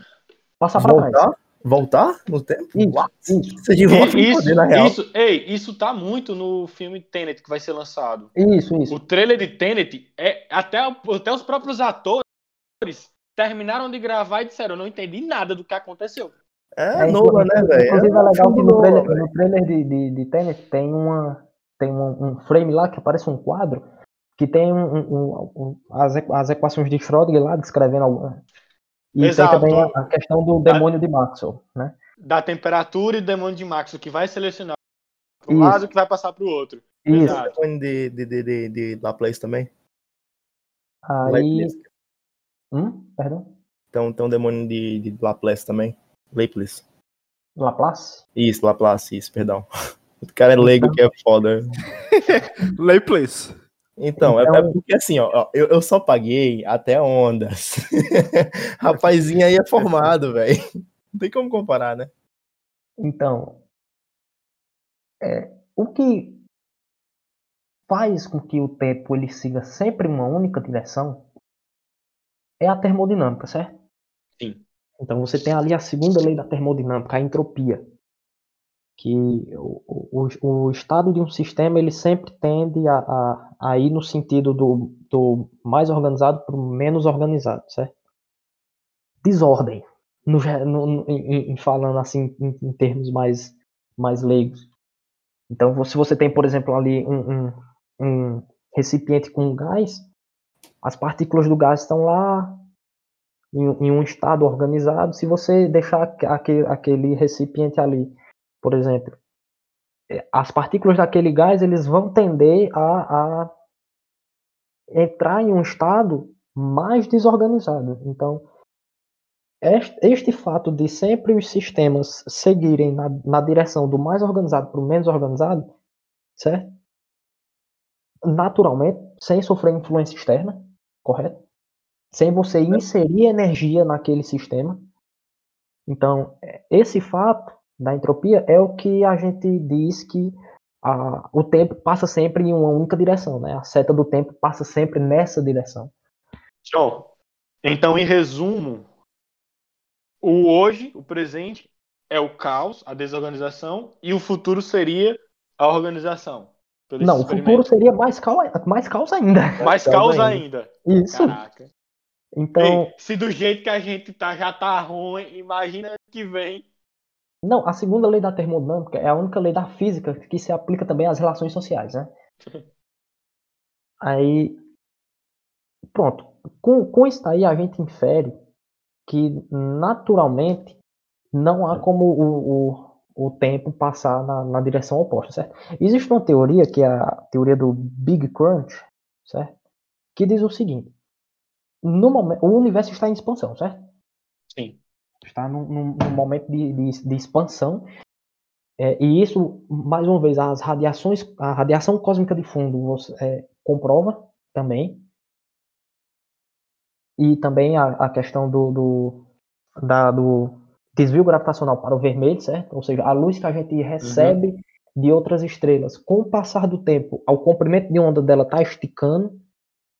Passar para trás. Voltar? No tempo? Isso, Você de volta no isso, poder, na real. isso, ei, isso tá muito no filme Tenet que vai ser lançado. isso, isso. O trailer de Tenet é até, até os próprios atores terminaram de gravar e disseram, eu não entendi nada do que aconteceu. É, É, nova, né, velho? Inclusive é É legal que no trailer, no trailer de, de, de Tenet tem, uma, tem um, um frame lá que aparece um quadro que tem um, um- um- as, as equações de Schrödinger lá descrevendo alguma. E Exato. tem também a, a questão do demônio de Maxwell, né? Da temperatura e do demônio de Max, o que vai selecionar para um lado e que vai passar para o outro. Isso. Exato. Demônio de, de, de, de, de Laplace também? Aí. Laplace. Hum? Perdão? Então, tem um demônio de, de Laplace também. Laplace. Laplace? Isso, Laplace, isso, perdão. (laughs) O cara é leigo que é foda. (laughs) Lay Então, é- é, Então- porque assim, ó, ó, eu, eu só paguei até ondas. (laughs) Rapazinho aí é formado, velho. Não tem como comparar, né? Então, é, o que faz com que o tempo ele siga sempre uma única direção é a termodinâmica, certo? Sim. Então você tem ali a segunda lei da termodinâmica, a entropia, que o, o, o estado de um sistema ele sempre tende a, a, a ir no sentido do, do mais organizado para o menos organizado, certo? Desordem, no, no- em, falando assim em, em termos mais, mais leigos. Então, se você tem, por exemplo, ali um, um, um recipiente com gás, as partículas do gás estão lá em, um- estado organizado. Se você deixar aque- aquele, aquele recipiente ali, por exemplo, eh, as partículas daquele gás eles vão tender a, a entrar em um estado mais desorganizado. Então, este, este fato de sempre os sistemas seguirem na, na direção do mais organizado para o menos organizado, certo? Naturalmente, sem sofrer influência externa, correto? Sem você inserir energia naquele sistema. Então, é, esse fato da entropia é o que a gente diz que a, o tempo passa sempre em uma única direção, né? A seta do tempo passa sempre nessa direção. Show. Então, em resumo, o hoje, o presente, é o caos, a desorganização, e o futuro seria a organização. Não, o futuro seria mais caos, mais caos ainda. (laughs) Mais caos caos ainda. Isso. Caraca. Então, Ei, se do jeito que a gente tá já tá ruim, imagina que vem. Não, a segunda lei da termodinâmica é a única lei da física que se aplica também às relações sociais, né? Aí, pronto. Com, com isso aí, a gente infere que naturalmente não há como o, o, o tempo passar na, na direção oposta, certo? Existe uma teoria, que é a teoria do Big Crunch, certo? Que diz o seguinte: no momento, o universo está em expansão, certo? Sim. está num, num- num momento de, de- de expansão. É, e isso, mais uma vez, as radiações, a radiação cósmica de fundo você, é, comprova também. E também a, a questão do, do, da- do desvio gravitacional para o vermelho, certo? Ou seja, a luz que a gente recebe de outras estrelas, com o passar do tempo, o comprimento de onda dela está esticando.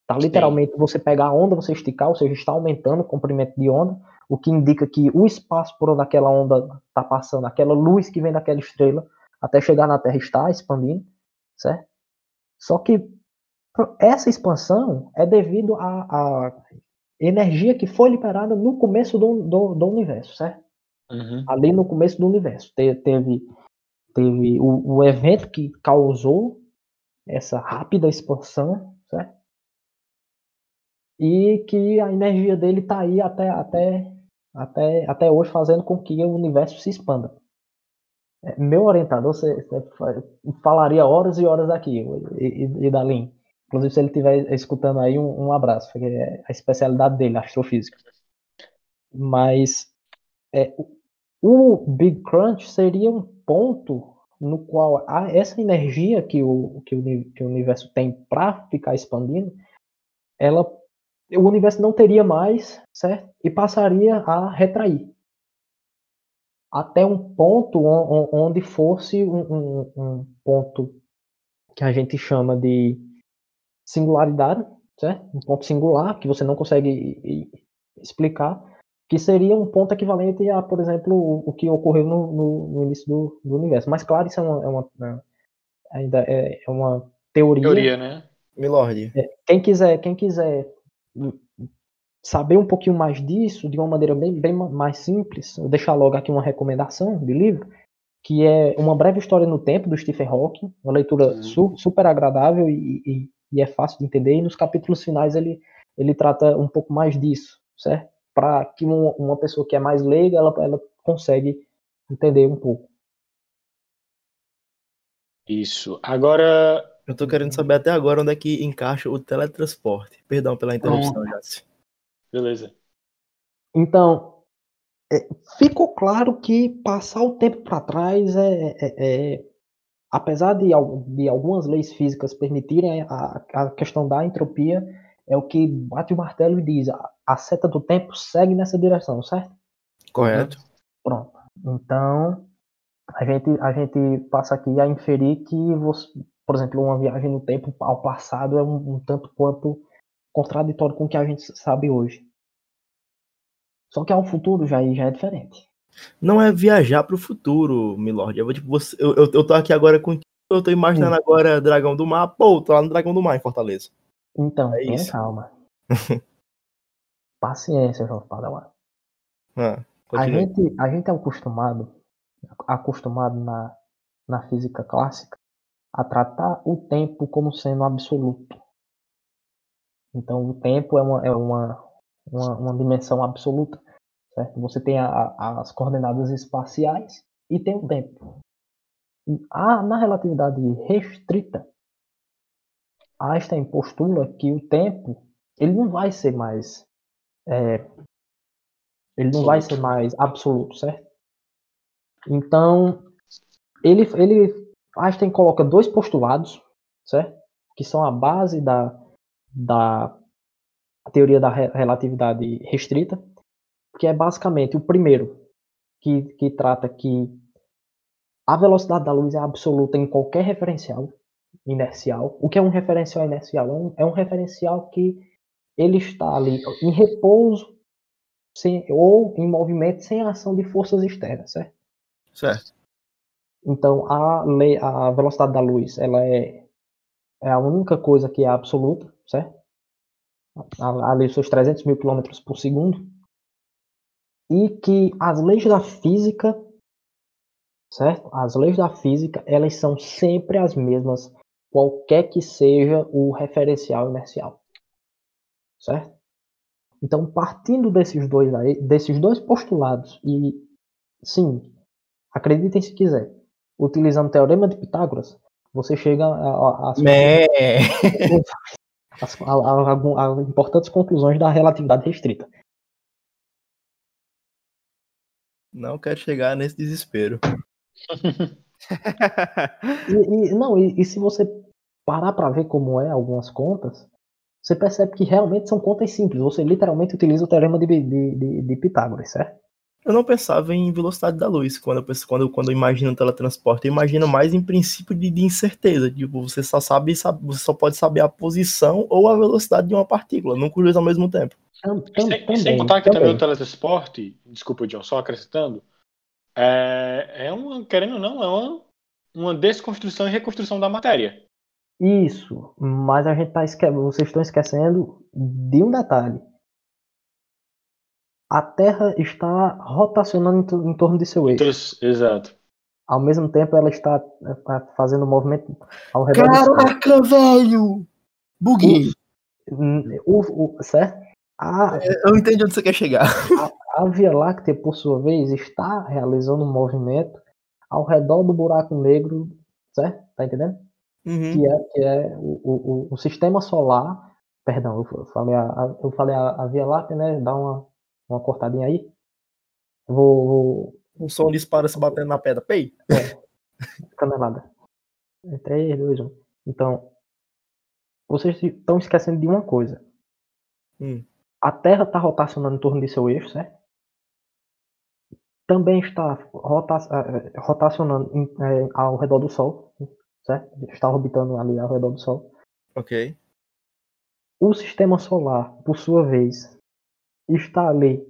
Tá literalmente você pegar a onda, você esticar, ou seja, está aumentando o comprimento de onda o que indica que o espaço por onde aquela onda está passando, aquela luz que vem daquela estrela, até chegar na Terra está expandindo, certo? Só que essa expansão é devido à, energia que foi liberada no começo do, do, do universo, certo? Ali no começo do universo. Te- teve teve o, o evento que causou essa rápida expansão, certo? E que a energia dele está aí até, até, até, até hoje fazendo com que o universo se expanda. É, Meu orientador você, você fa- falaria horas e horas aqui, e, e, e Dalim. Inclusive, se ele estiver escutando aí, um, um abraço, porque é a especialidade dele, astrofísica. Mas é, o- Big Crunch seria um ponto no qual essa energia que o, que o, que o universo tem para ficar expandindo, ela, o universo não teria mais, certo? E passaria a retrair. Até um ponto on- on- onde fosse um, um- um ponto que a gente chama de singularidade, certo? Um ponto singular que você não consegue explicar, que seria um ponto equivalente a, por exemplo, o, o que ocorreu no, no, no início do, do, universo. Mas claro, isso é uma, é uma né, ainda é, é, uma teoria. Teoria, né? Milord. É, quem quiser, quem quiser saber um pouquinho mais disso, de uma maneira bem, bem mais simples, vou deixar logo aqui uma recomendação de livro, que é Uma Breve História no Tempo, do Stephen Hawking, uma leitura su super agradável e, e, e, é fácil de entender, e nos capítulos finais ele, ele trata um pouco mais disso, certo? Para que uma, uma, pessoa que é mais leiga, ela, ela consegue entender um pouco. Isso. Agora... Eu tô querendo saber até agora onde é que encaixa o teletransporte. Perdão pela interrupção, Jássio. Beleza. Então, é, ficou claro que passar o tempo para trás é, é, é, apesar de, de, algumas leis físicas permitirem a, a, questão da entropia, é o que bate o martelo e diz: a, a seta do tempo segue nessa direção, certo? Correto. Pronto. Então, a gente, a gente passa aqui a inferir que, você, por exemplo, uma viagem no tempo ao passado é um, um tanto quanto contraditório com o que a gente sabe hoje. Só que ao futuro já, já é diferente. Não é viajar para o futuro, Milord. Eu, tipo, você, eu, eu, eu tô aqui agora com. Eu tô imaginando Sim. agora Dragão do Mar. Pô, tô lá no Dragão do Mar, em Fortaleza. Então, é tenha isso. calma. (laughs) Paciência, João Padawan. Ah, a, gente, a gente é acostumado, acostumado na, na física clássica a tratar o tempo como sendo absoluto. Então, o tempo é uma, é uma, uma, uma dimensão absoluta. Certo? Você tem a, a, as coordenadas espaciais e tem o tempo. A, na relatividade restrita, Einstein postula que o tempo ele não vai ser mais é, ele não vai ser mais absoluto, certo? Então ele, ele Einstein coloca dois postulados, certo? Que são a base da, da teoria da relatividade restrita, que é basicamente o primeiro, que, que trata que a velocidade da luz é absoluta em qualquer referencial inercial. O que é um referencial inercial? É um, é um referencial que ele está ali em repouso sem, ou em movimento sem ação de forças externas, certo? Certo. Então, a, lei, a velocidade da luz ela é, é a única coisa que é absoluta, certo? Ali seus 300 mil quilômetros por segundo e que as leis da física, certo? As leis da física, elas são sempre as mesmas, qualquer que seja o referencial inercial, certo? Então, partindo desses dois aí, desses dois postulados e sim, acreditem se quiser, utilizando o teorema de Pitágoras, você chega a, a, a, a, a, a importantes conclusões da relatividade restrita. Não quero chegar nesse desespero. (laughs) e, e, não, e, e, se você parar para ver como é algumas contas, você percebe que realmente são contas simples. Você literalmente utiliza o teorema de, de, de, de Pitágoras, certo? Eu não pensava em velocidade da luz quando eu, penso, quando, quando eu imagino teletransporte. Eu imagino mais em princípio de, de incerteza. Tipo, você só sabe, sabe, você só pode saber a posição ou a velocidade de uma partícula, não com os dois ao mesmo tempo. Sem, também, sem contar que também. também o teletransporte, desculpa, John, só acrescentando, é, é uma, querendo ou não, é uma, uma desconstrução e reconstrução da matéria. Isso, mas a gente tá esque... vocês estão esquecendo de um detalhe. A Terra está rotacionando em torno de seu eixo. Exato. Ao mesmo tempo, ela está é, fazendo um movimento ao redor Caraca, velho! Buguei! O, o, certo? A, é, eu entendi onde você quer chegar. A, a, Via Láctea, por sua vez, está realizando um movimento ao redor do buraco negro, certo? Tá entendendo? Uhum. Que é, que é o, o, o, sistema solar. Perdão, eu falei a, eu falei a, a Via Láctea, né? Dá uma, uma cortadinha aí. Vou. vou... O som dispara se batendo na pedra. Pei! É. Canelada. 3, 2, 1. Então, vocês estão esquecendo de uma coisa. Hum a Terra está rotacionando em torno de seu eixo, certo? Também está rota eh, eh, rotacionando em, é, ao redor do Sol, certo? Está orbitando ali ao redor do Sol. Ok. o sistema solar, por sua vez, está ali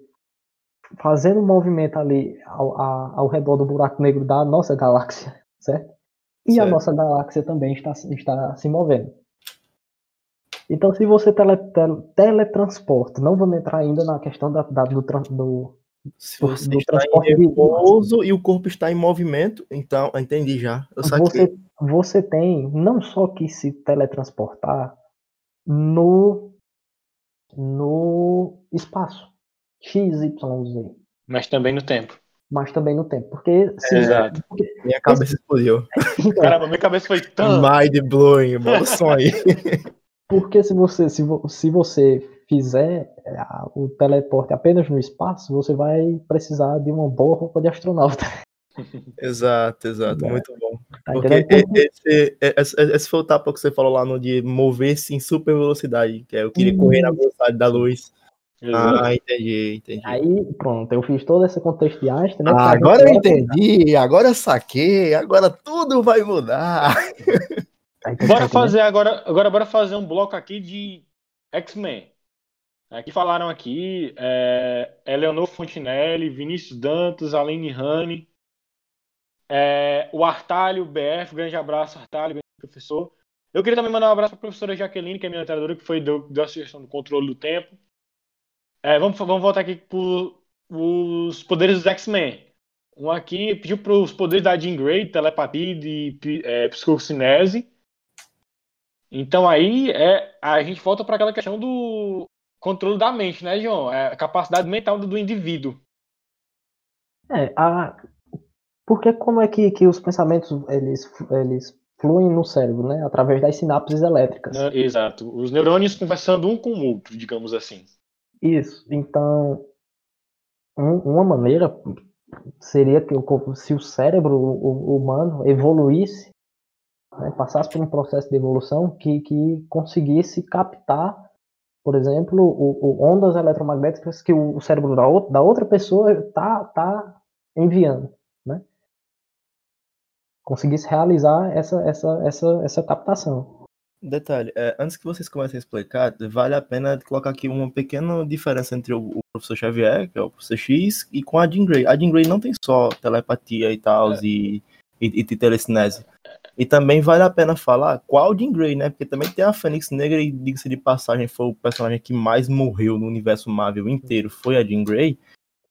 fazendo um movimento ali ao, ao redor do buraco negro da nossa galáxia, (laughs) certo? E certo. a nossa galáxia também está, está se movendo. Então, se você tele, tele, teletransporta, não vamos entrar ainda na questão da, da do, do, se você do está transporte em repouso e o corpo está em movimento, então, entendi já. você, você tem não só que se teletransportar no, no espaço. XYZ. Mas também no tempo. Mas também no tempo. Porque. Sim, Exato. Porque, minha cabeça explodiu. Caramba, minha cabeça foi tão. Mind blowing, bom sonho. (laughs) Porque se você, se, se você fizer é, o teleporte apenas no espaço, você vai precisar de uma boa roupa de astronauta. Exato, exato, é. muito bom. Tá Porque esse, esse, esse, foi o tapa que você falou lá no de mover-se em super velocidade, que é eu queria correr na velocidade da luz. Ah, entendi, entendi. Aí, pronto, eu fiz todo esse contexto de Einstein, né? Ah, agora eu entendi, agora eu saquei, agora tudo vai mudar. bora fazer agora, agora bora fazer um bloco aqui de X-Men. Aqui falaram aqui é, Eleonor Fontinelli, Vinícius Dantas, Aline Rani, é, o Artalho BF, grande abraço, Artalho, professor. Eu queria também mandar um abraço para a professora Jaqueline, que é minha treinadora, que foi da sugestão do controle do tempo. É, vamos, vamos voltar aqui para os poderes dos X-Men. Um aqui pediu para os poderes da Jean Grey, telepatia e é, psicocinese. Então aí é, a gente volta para aquela questão do controle da mente, né, João? É a capacidade mental do, do indivíduo. É, a... porque como é que, que os pensamentos eles, eles fluem no cérebro, né? Através das sinapses elétricas. É, exato. Os neurônios conversando um com o outro, digamos assim. Isso. Então, um, uma maneira seria que se o cérebro humano evoluísse, né, passasse por um processo de evolução que, que conseguisse captar, por exemplo, o, o ondas eletromagnéticas que o, cérebro da, outra, pessoa está tá enviando, né? Conseguisse realizar essa, essa, essa, essa captação. Detalhe, é, antes que vocês comecem a explicar, vale a pena colocar aqui uma pequena diferença entre o, o professor Xavier, que é o professor X, e com a Jean Grey. A Jean Grey não tem só telepatia e tal, é. e, e, e telecinese. E também vale a pena falar qual Jean Grey, né? Porque também tem a Fênix Negra e, diga-se de passagem, foi o personagem que mais morreu no universo Marvel inteiro, foi a Jean Grey.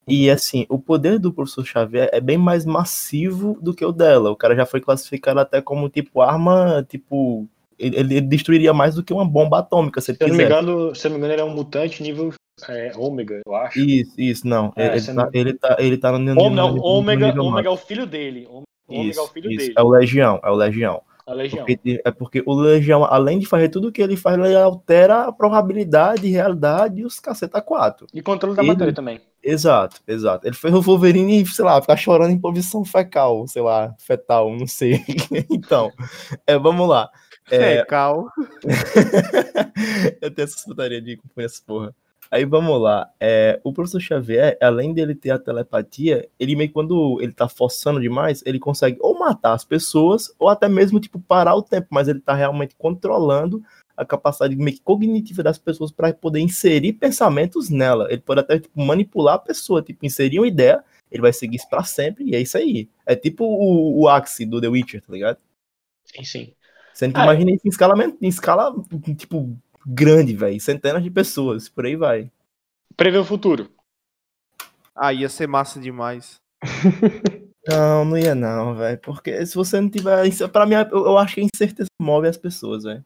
E assim, o poder do professor Xavier é bem mais massivo do que o dela. O cara já foi classificado até como tipo arma, tipo ele, ele, destruiria mais do que uma bomba atômica, se, se eu não me engano, se eu não me engano, ele é um mutante nível é, ômega, eu acho. Isso, isso, não. É, ele, tá, não... ele, tá, ele tá no nível. Não, ômega, ômega é o filho dele. Ômega isso, é o filho isso. dele. É o Legião, é o Legião. Legião. Porque, é porque o Legião, além de fazer tudo o que ele faz, ele altera a probabilidade, realidade e os caceta 4. E controle da ele... matéria também. Exato, exato. Ele fez o Wolverine, sei lá, ficar chorando em posição fecal, sei lá, fetal, não sei. (laughs) então, é, vamos lá. É... Fecal. (laughs) eu tenho essa putaria de acompanhar essa porra. Aí vamos lá. É, o professor Xavier, além dele ter a telepatia, ele meio que quando ele tá forçando demais, ele consegue ou matar as pessoas, ou até mesmo, tipo, parar o tempo, mas ele tá realmente controlando a capacidade meio que cognitiva das pessoas para poder inserir pensamentos nela. Ele pode até tipo, manipular a pessoa, tipo, inserir uma ideia, ele vai seguir isso pra sempre, e é isso aí. É tipo o, o Axe do The Witcher, tá ligado? Sim, sim. Sendo que ah, imagina isso em escala, em escala tipo, grande, velho. Centenas de pessoas, por aí vai. Prever o futuro. Ah, ia ser massa demais. (laughs) não, não ia não, velho. Porque se você não tiver. Pra mim, eu, eu acho que a incerteza move as pessoas, velho.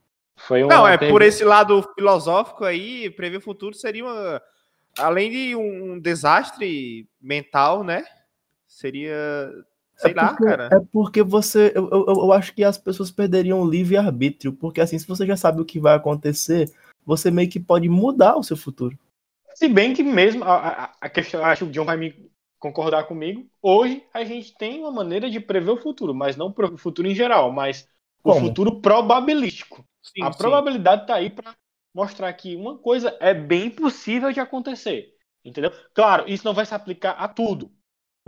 Não, é por esse lado filosófico aí, prever o futuro seria uma. Além de um desastre mental, né? Seria Sei é lá, porque, cara. É porque você. Eu, eu, eu acho que as pessoas perderiam o livre-arbítrio. Porque assim, se você já sabe o que vai acontecer, você meio que pode mudar o seu futuro. Se bem que mesmo. A, a, a questão, acho que o John vai me concordar comigo. Hoje a gente tem uma maneira de prever o futuro, mas não o futuro em geral, mas Como? o futuro probabilístico. Sim, a sim. probabilidade está aí para mostrar que uma coisa é bem possível de acontecer. Entendeu? Claro, isso não vai se aplicar a tudo.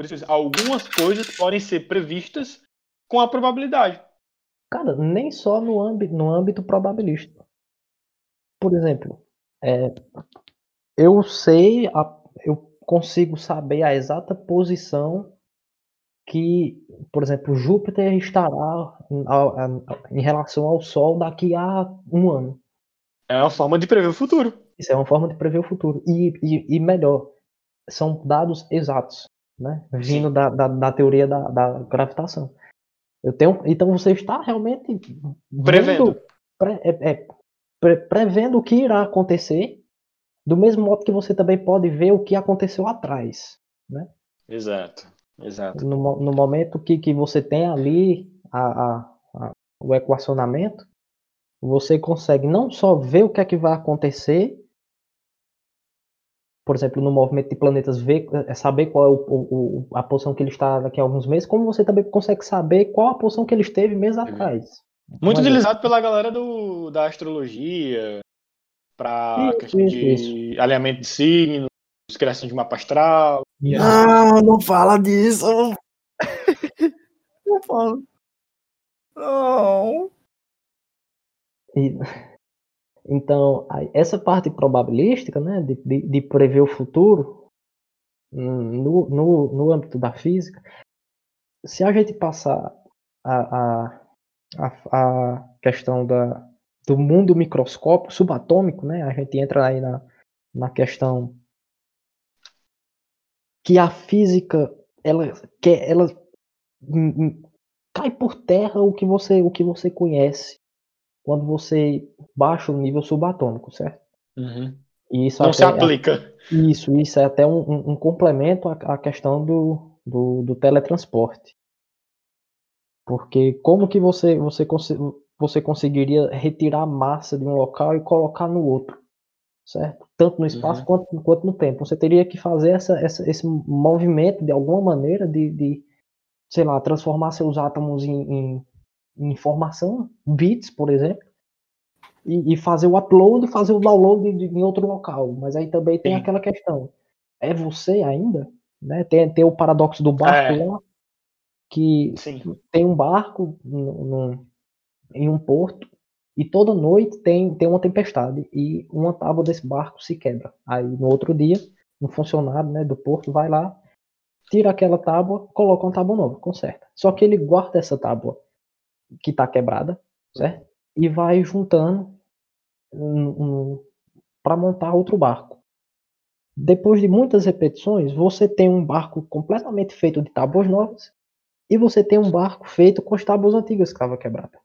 Por isso, algumas coisas podem ser previstas com a probabilidade. Cara, nem só no âmbito, no âmbito probabilístico. por exemplo, é, eu sei, a, eu consigo saber a exata posição que, por exemplo, Júpiter estará em relação ao Sol daqui a um ano. É uma forma de prever o futuro. Isso é uma forma de prever o futuro. E, e, e melhor, são dados exatos, né? Vindo da, da, da, teoria da, da gravitação. Eu tenho, então você está realmente prevendo, pre, é, é, pre, prevendo o que irá acontecer, do mesmo modo que você também pode ver o que aconteceu atrás, né? Exato, exato. No, no momento que, que você tem ali a, a, a, o equacionamento, você consegue não só ver o que é que vai acontecer, por exemplo, no movimento de planetas, ver, é saber qual é o, o, a posição que ele está daqui a alguns meses, como você também consegue saber qual a posição que ele esteve meses atrás. Muito Mas, utilizado pela galera do, da astrologia, para questão isso, de isso. alinhamento de signos, criação de mapa astral. Não, não fala disso. (laughs) não fala. Não. E, então, essa parte probabilística, né, de, de, de prever o futuro, no, no, no âmbito da física, se a gente passar a, a, a, questão da, do mundo microscópio subatômico, né, a gente entra aí na, na questão que a física ela quer ela hum, hum, cai por terra o que você o que você conhece quando você baixa o nível subatômico, certo? Uhum. Isso Não se aplica. É, isso, isso é até um, um, um complemento à, à questão do, do, do, teletransporte. Porque como que você, você, você conseguiria retirar massa de um local e colocar no outro? Certo? Tanto no espaço uhum. quanto, quanto no tempo. Você teria que fazer essa, essa, esse movimento de alguma maneira de, de, sei lá, transformar seus átomos em, em informação, bits, por exemplo, e, e, fazer o upload e fazer o download de, de, em outro local. Mas aí também tem Sim. aquela questão: é você ainda? Né? Tem, tem o paradoxo do barco é. lá, que Sim. tem um barco no, no, em um porto e toda noite tem, tem uma tempestade e uma tábua desse barco se quebra. Aí no outro dia, um funcionário né, do porto vai lá, tira aquela tábua, coloca uma tábua nova, conserta. Só que ele guarda essa tábua que está quebrada, certo? E vai juntando um, um, para montar outro barco. Depois de muitas repetições, você tem um barco completamente feito de tábuas novas e você tem um barco feito com as tábuas antigas que estavam quebradas.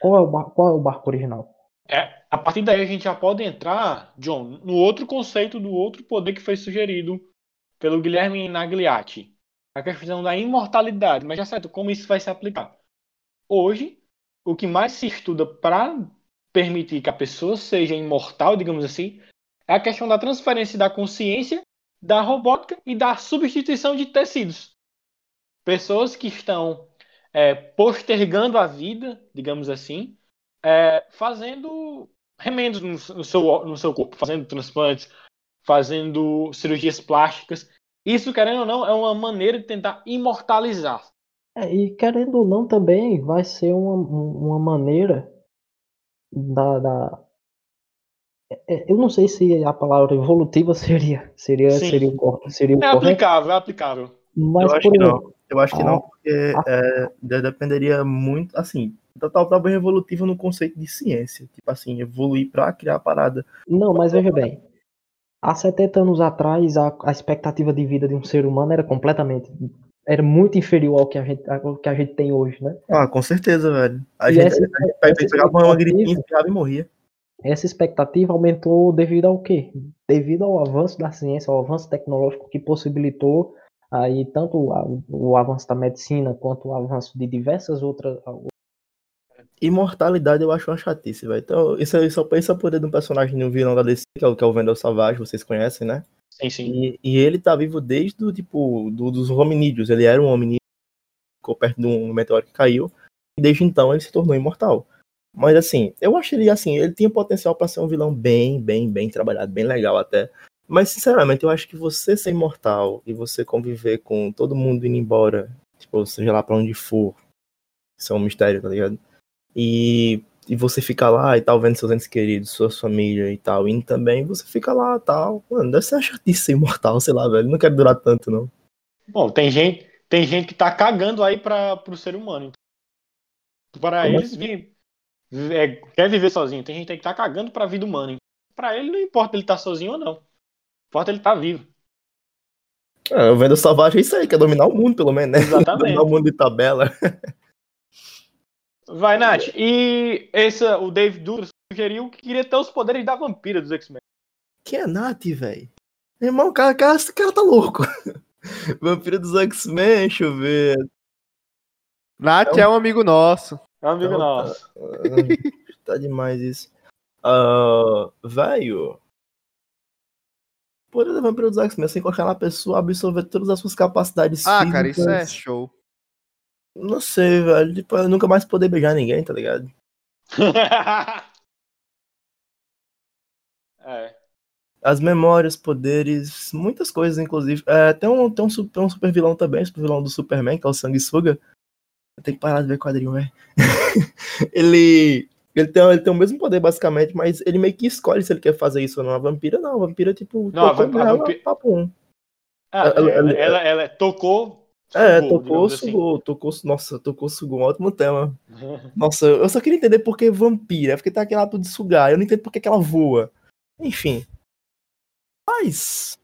Qual é, o barco, qual é o barco original? É, a partir daí a gente já pode entrar, John, no outro conceito do outro poder que foi sugerido pelo Guilherme Nagliati. A questão da imortalidade. Mas já certo, como isso vai se aplicar? Hoje, o que mais se estuda para permitir que a pessoa seja imortal, digamos assim, é a questão da transferência da consciência, da robótica e da substituição de tecidos. Pessoas que estão é, postergando a vida, digamos assim, é, fazendo remendos no, no, seu, no seu corpo, fazendo transplantes, fazendo cirurgias plásticas. Isso, querendo ou não, é uma maneira de tentar imortalizar. É, e querendo ou não também vai ser uma, uma maneira da, da é, é, eu não sei se a palavra evolutiva (laughs) seria seria Sim. seria seria é aplicável é aplicável. Mas eu acho que não. eu acho que a, não porque a, é, dependeria muito assim tal tá bem evolutivo no conceito de ciência tipo assim evoluir para criar a parada. Não mas veja bem há 70 anos atrás a, a expectativa de vida de um ser humano era completamente era muito inferior ao que a gente, ao que a gente tem hoje, né? Ah, com certeza, velho. A e gente, essa, a gente pegava uma gripinha, e morria. Essa expectativa aumentou devido ao quê? Devido ao avanço da ciência, ao avanço tecnológico que possibilitou aí tanto o, o avanço da medicina quanto o avanço de diversas outras. Imortalidade eu acho uma chatice, velho. Então, isso, isso, isso é o poder de um personagem de um vilão da DC, que é o, que é o Vendel Savage, vocês conhecem, né? Sim, sim. E, e, ele tá vivo desde o tipo do, dos hominídeos. Ele era um hominídeo, ficou perto de um meteoro que caiu. E desde então ele se tornou imortal. Mas assim, eu acho ele assim, ele tinha potencial para ser um vilão bem, bem, bem trabalhado, bem legal até. Mas sinceramente, eu acho que você ser imortal e você conviver com todo mundo indo embora, tipo, seja lá para onde for, isso é um mistério, tá ligado? E e você fica lá e tal, vendo seus entes queridos, sua família e tal, indo também, você fica lá e tal. Mano, deve ser uma chatice ser imortal, sei lá, velho. Não quero durar tanto, não. Bom, tem gente, tem gente que tá cagando aí para pro ser humano. Para Como eles, assim? é, quer viver sozinho. Tem gente que tá cagando pra vida humana. Para ele não importa ele tá sozinho ou não. Importa ele tá vivo. É, eu vendo salvagem é isso aí, quer dominar o mundo, pelo menos, né? Exatamente. (laughs) dominar o mundo de tabela. (laughs) Vai, Nath. E esse, o Dave Duras sugeriu que queria ter os poderes da vampira dos X-Men. Que é Nath, velho? Irmão, cara, cara, esse cara tá louco. (laughs) vampira dos X-Men, deixa eu ver. Nath é um, é um amigo nosso. É um amigo então, nosso. Tá, tá demais isso. Uh, velho. Poder da vampira dos X-Men, você encontrar na pessoa, absorver todas as suas capacidades Ah, físicas. cara, isso é show. Não sei, velho. Tipo, eu nunca mais poder beijar ninguém, tá ligado? (laughs) é. As memórias, poderes, muitas coisas, inclusive. É, tem, um, tem, um, tem um super vilão também, super vilão do Superman, que é o Sanguessuga. Eu tenho que parar de ver quadrinho, velho. (laughs) ele. Ele tem, ele tem o mesmo poder, basicamente, mas ele meio que escolhe se ele quer fazer isso ou não. A vampira não, a vampira, tipo, não, a vampira, vampira... papo um. Ah, ela, ela, ela, ela, tocou, é, tocou, sugou, assim. tocou, nossa, tocou, sugou, um ótimo tema. (laughs) Nossa, eu só queria entender por que vampira, porque tá aquele ato de sugar, eu não entendo por que ela voa. Enfim. Mas.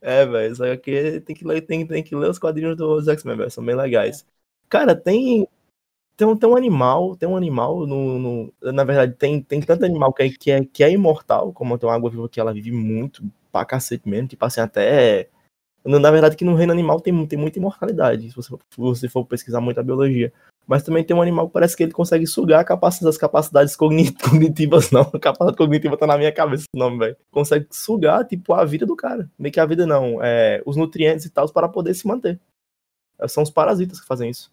É, velho, só que tem que ler, tem, tem que ler os quadrinhos dos X-Men, velho, são bem legais. Cara, tem. Tem um, tem um animal, tem um animal no, no. na verdade, tem, tem tanto animal que é, que, é, que é imortal, como tem uma água viva que ela vive muito pra cacete mesmo, tipo assim, até na verdade, que no reino animal tem, tem muita imortalidade, se você, se você for pesquisar muito a biologia. Mas também tem um animal que parece que ele consegue sugar capacidade, as capacidades (laughs) cognitivas, não. A capacidade cognitiva tá na minha cabeça o nome, velho. Consegue sugar, tipo, a vida do cara. Meio que a vida não, é, os nutrientes e tal, para poder se manter. São os parasitas que fazem isso.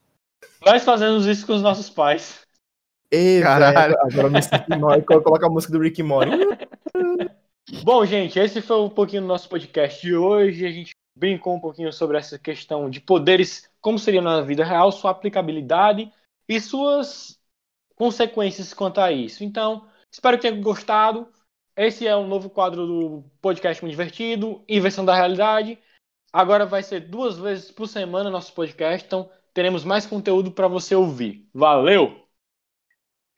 Nós fazemos isso com os nossos pais. Ei, Caralho. Véio, agora me sinto mal. Coloca a música do Rick Morty. (laughs) Bom, gente, esse foi um pouquinho do nosso podcast de hoje. A gente brincou um pouquinho sobre essa questão de poderes, como seria na vida real, sua aplicabilidade e suas consequências quanto a isso. Então, espero que tenham gostado. Esse é um novo quadro do podcast muito divertido, inversão da realidade. Agora vai ser duas vezes por semana nosso podcast, então teremos mais conteúdo para você ouvir. Valeu!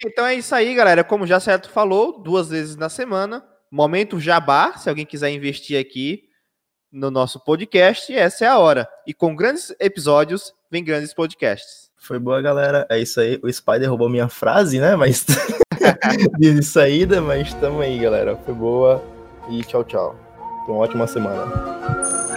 Então é isso aí, galera. Como já certo falou, duas vezes na semana. Momento jabá, se alguém quiser investir aqui, no nosso podcast. essa é a hora. E com grandes episódios, vem grandes podcasts. Foi boa, galera. É isso aí. O Spider roubou minha frase, né? Mas (laughs) de saída, mas tamo aí, galera. Foi boa. E tchau, tchau. Uma ótima semana.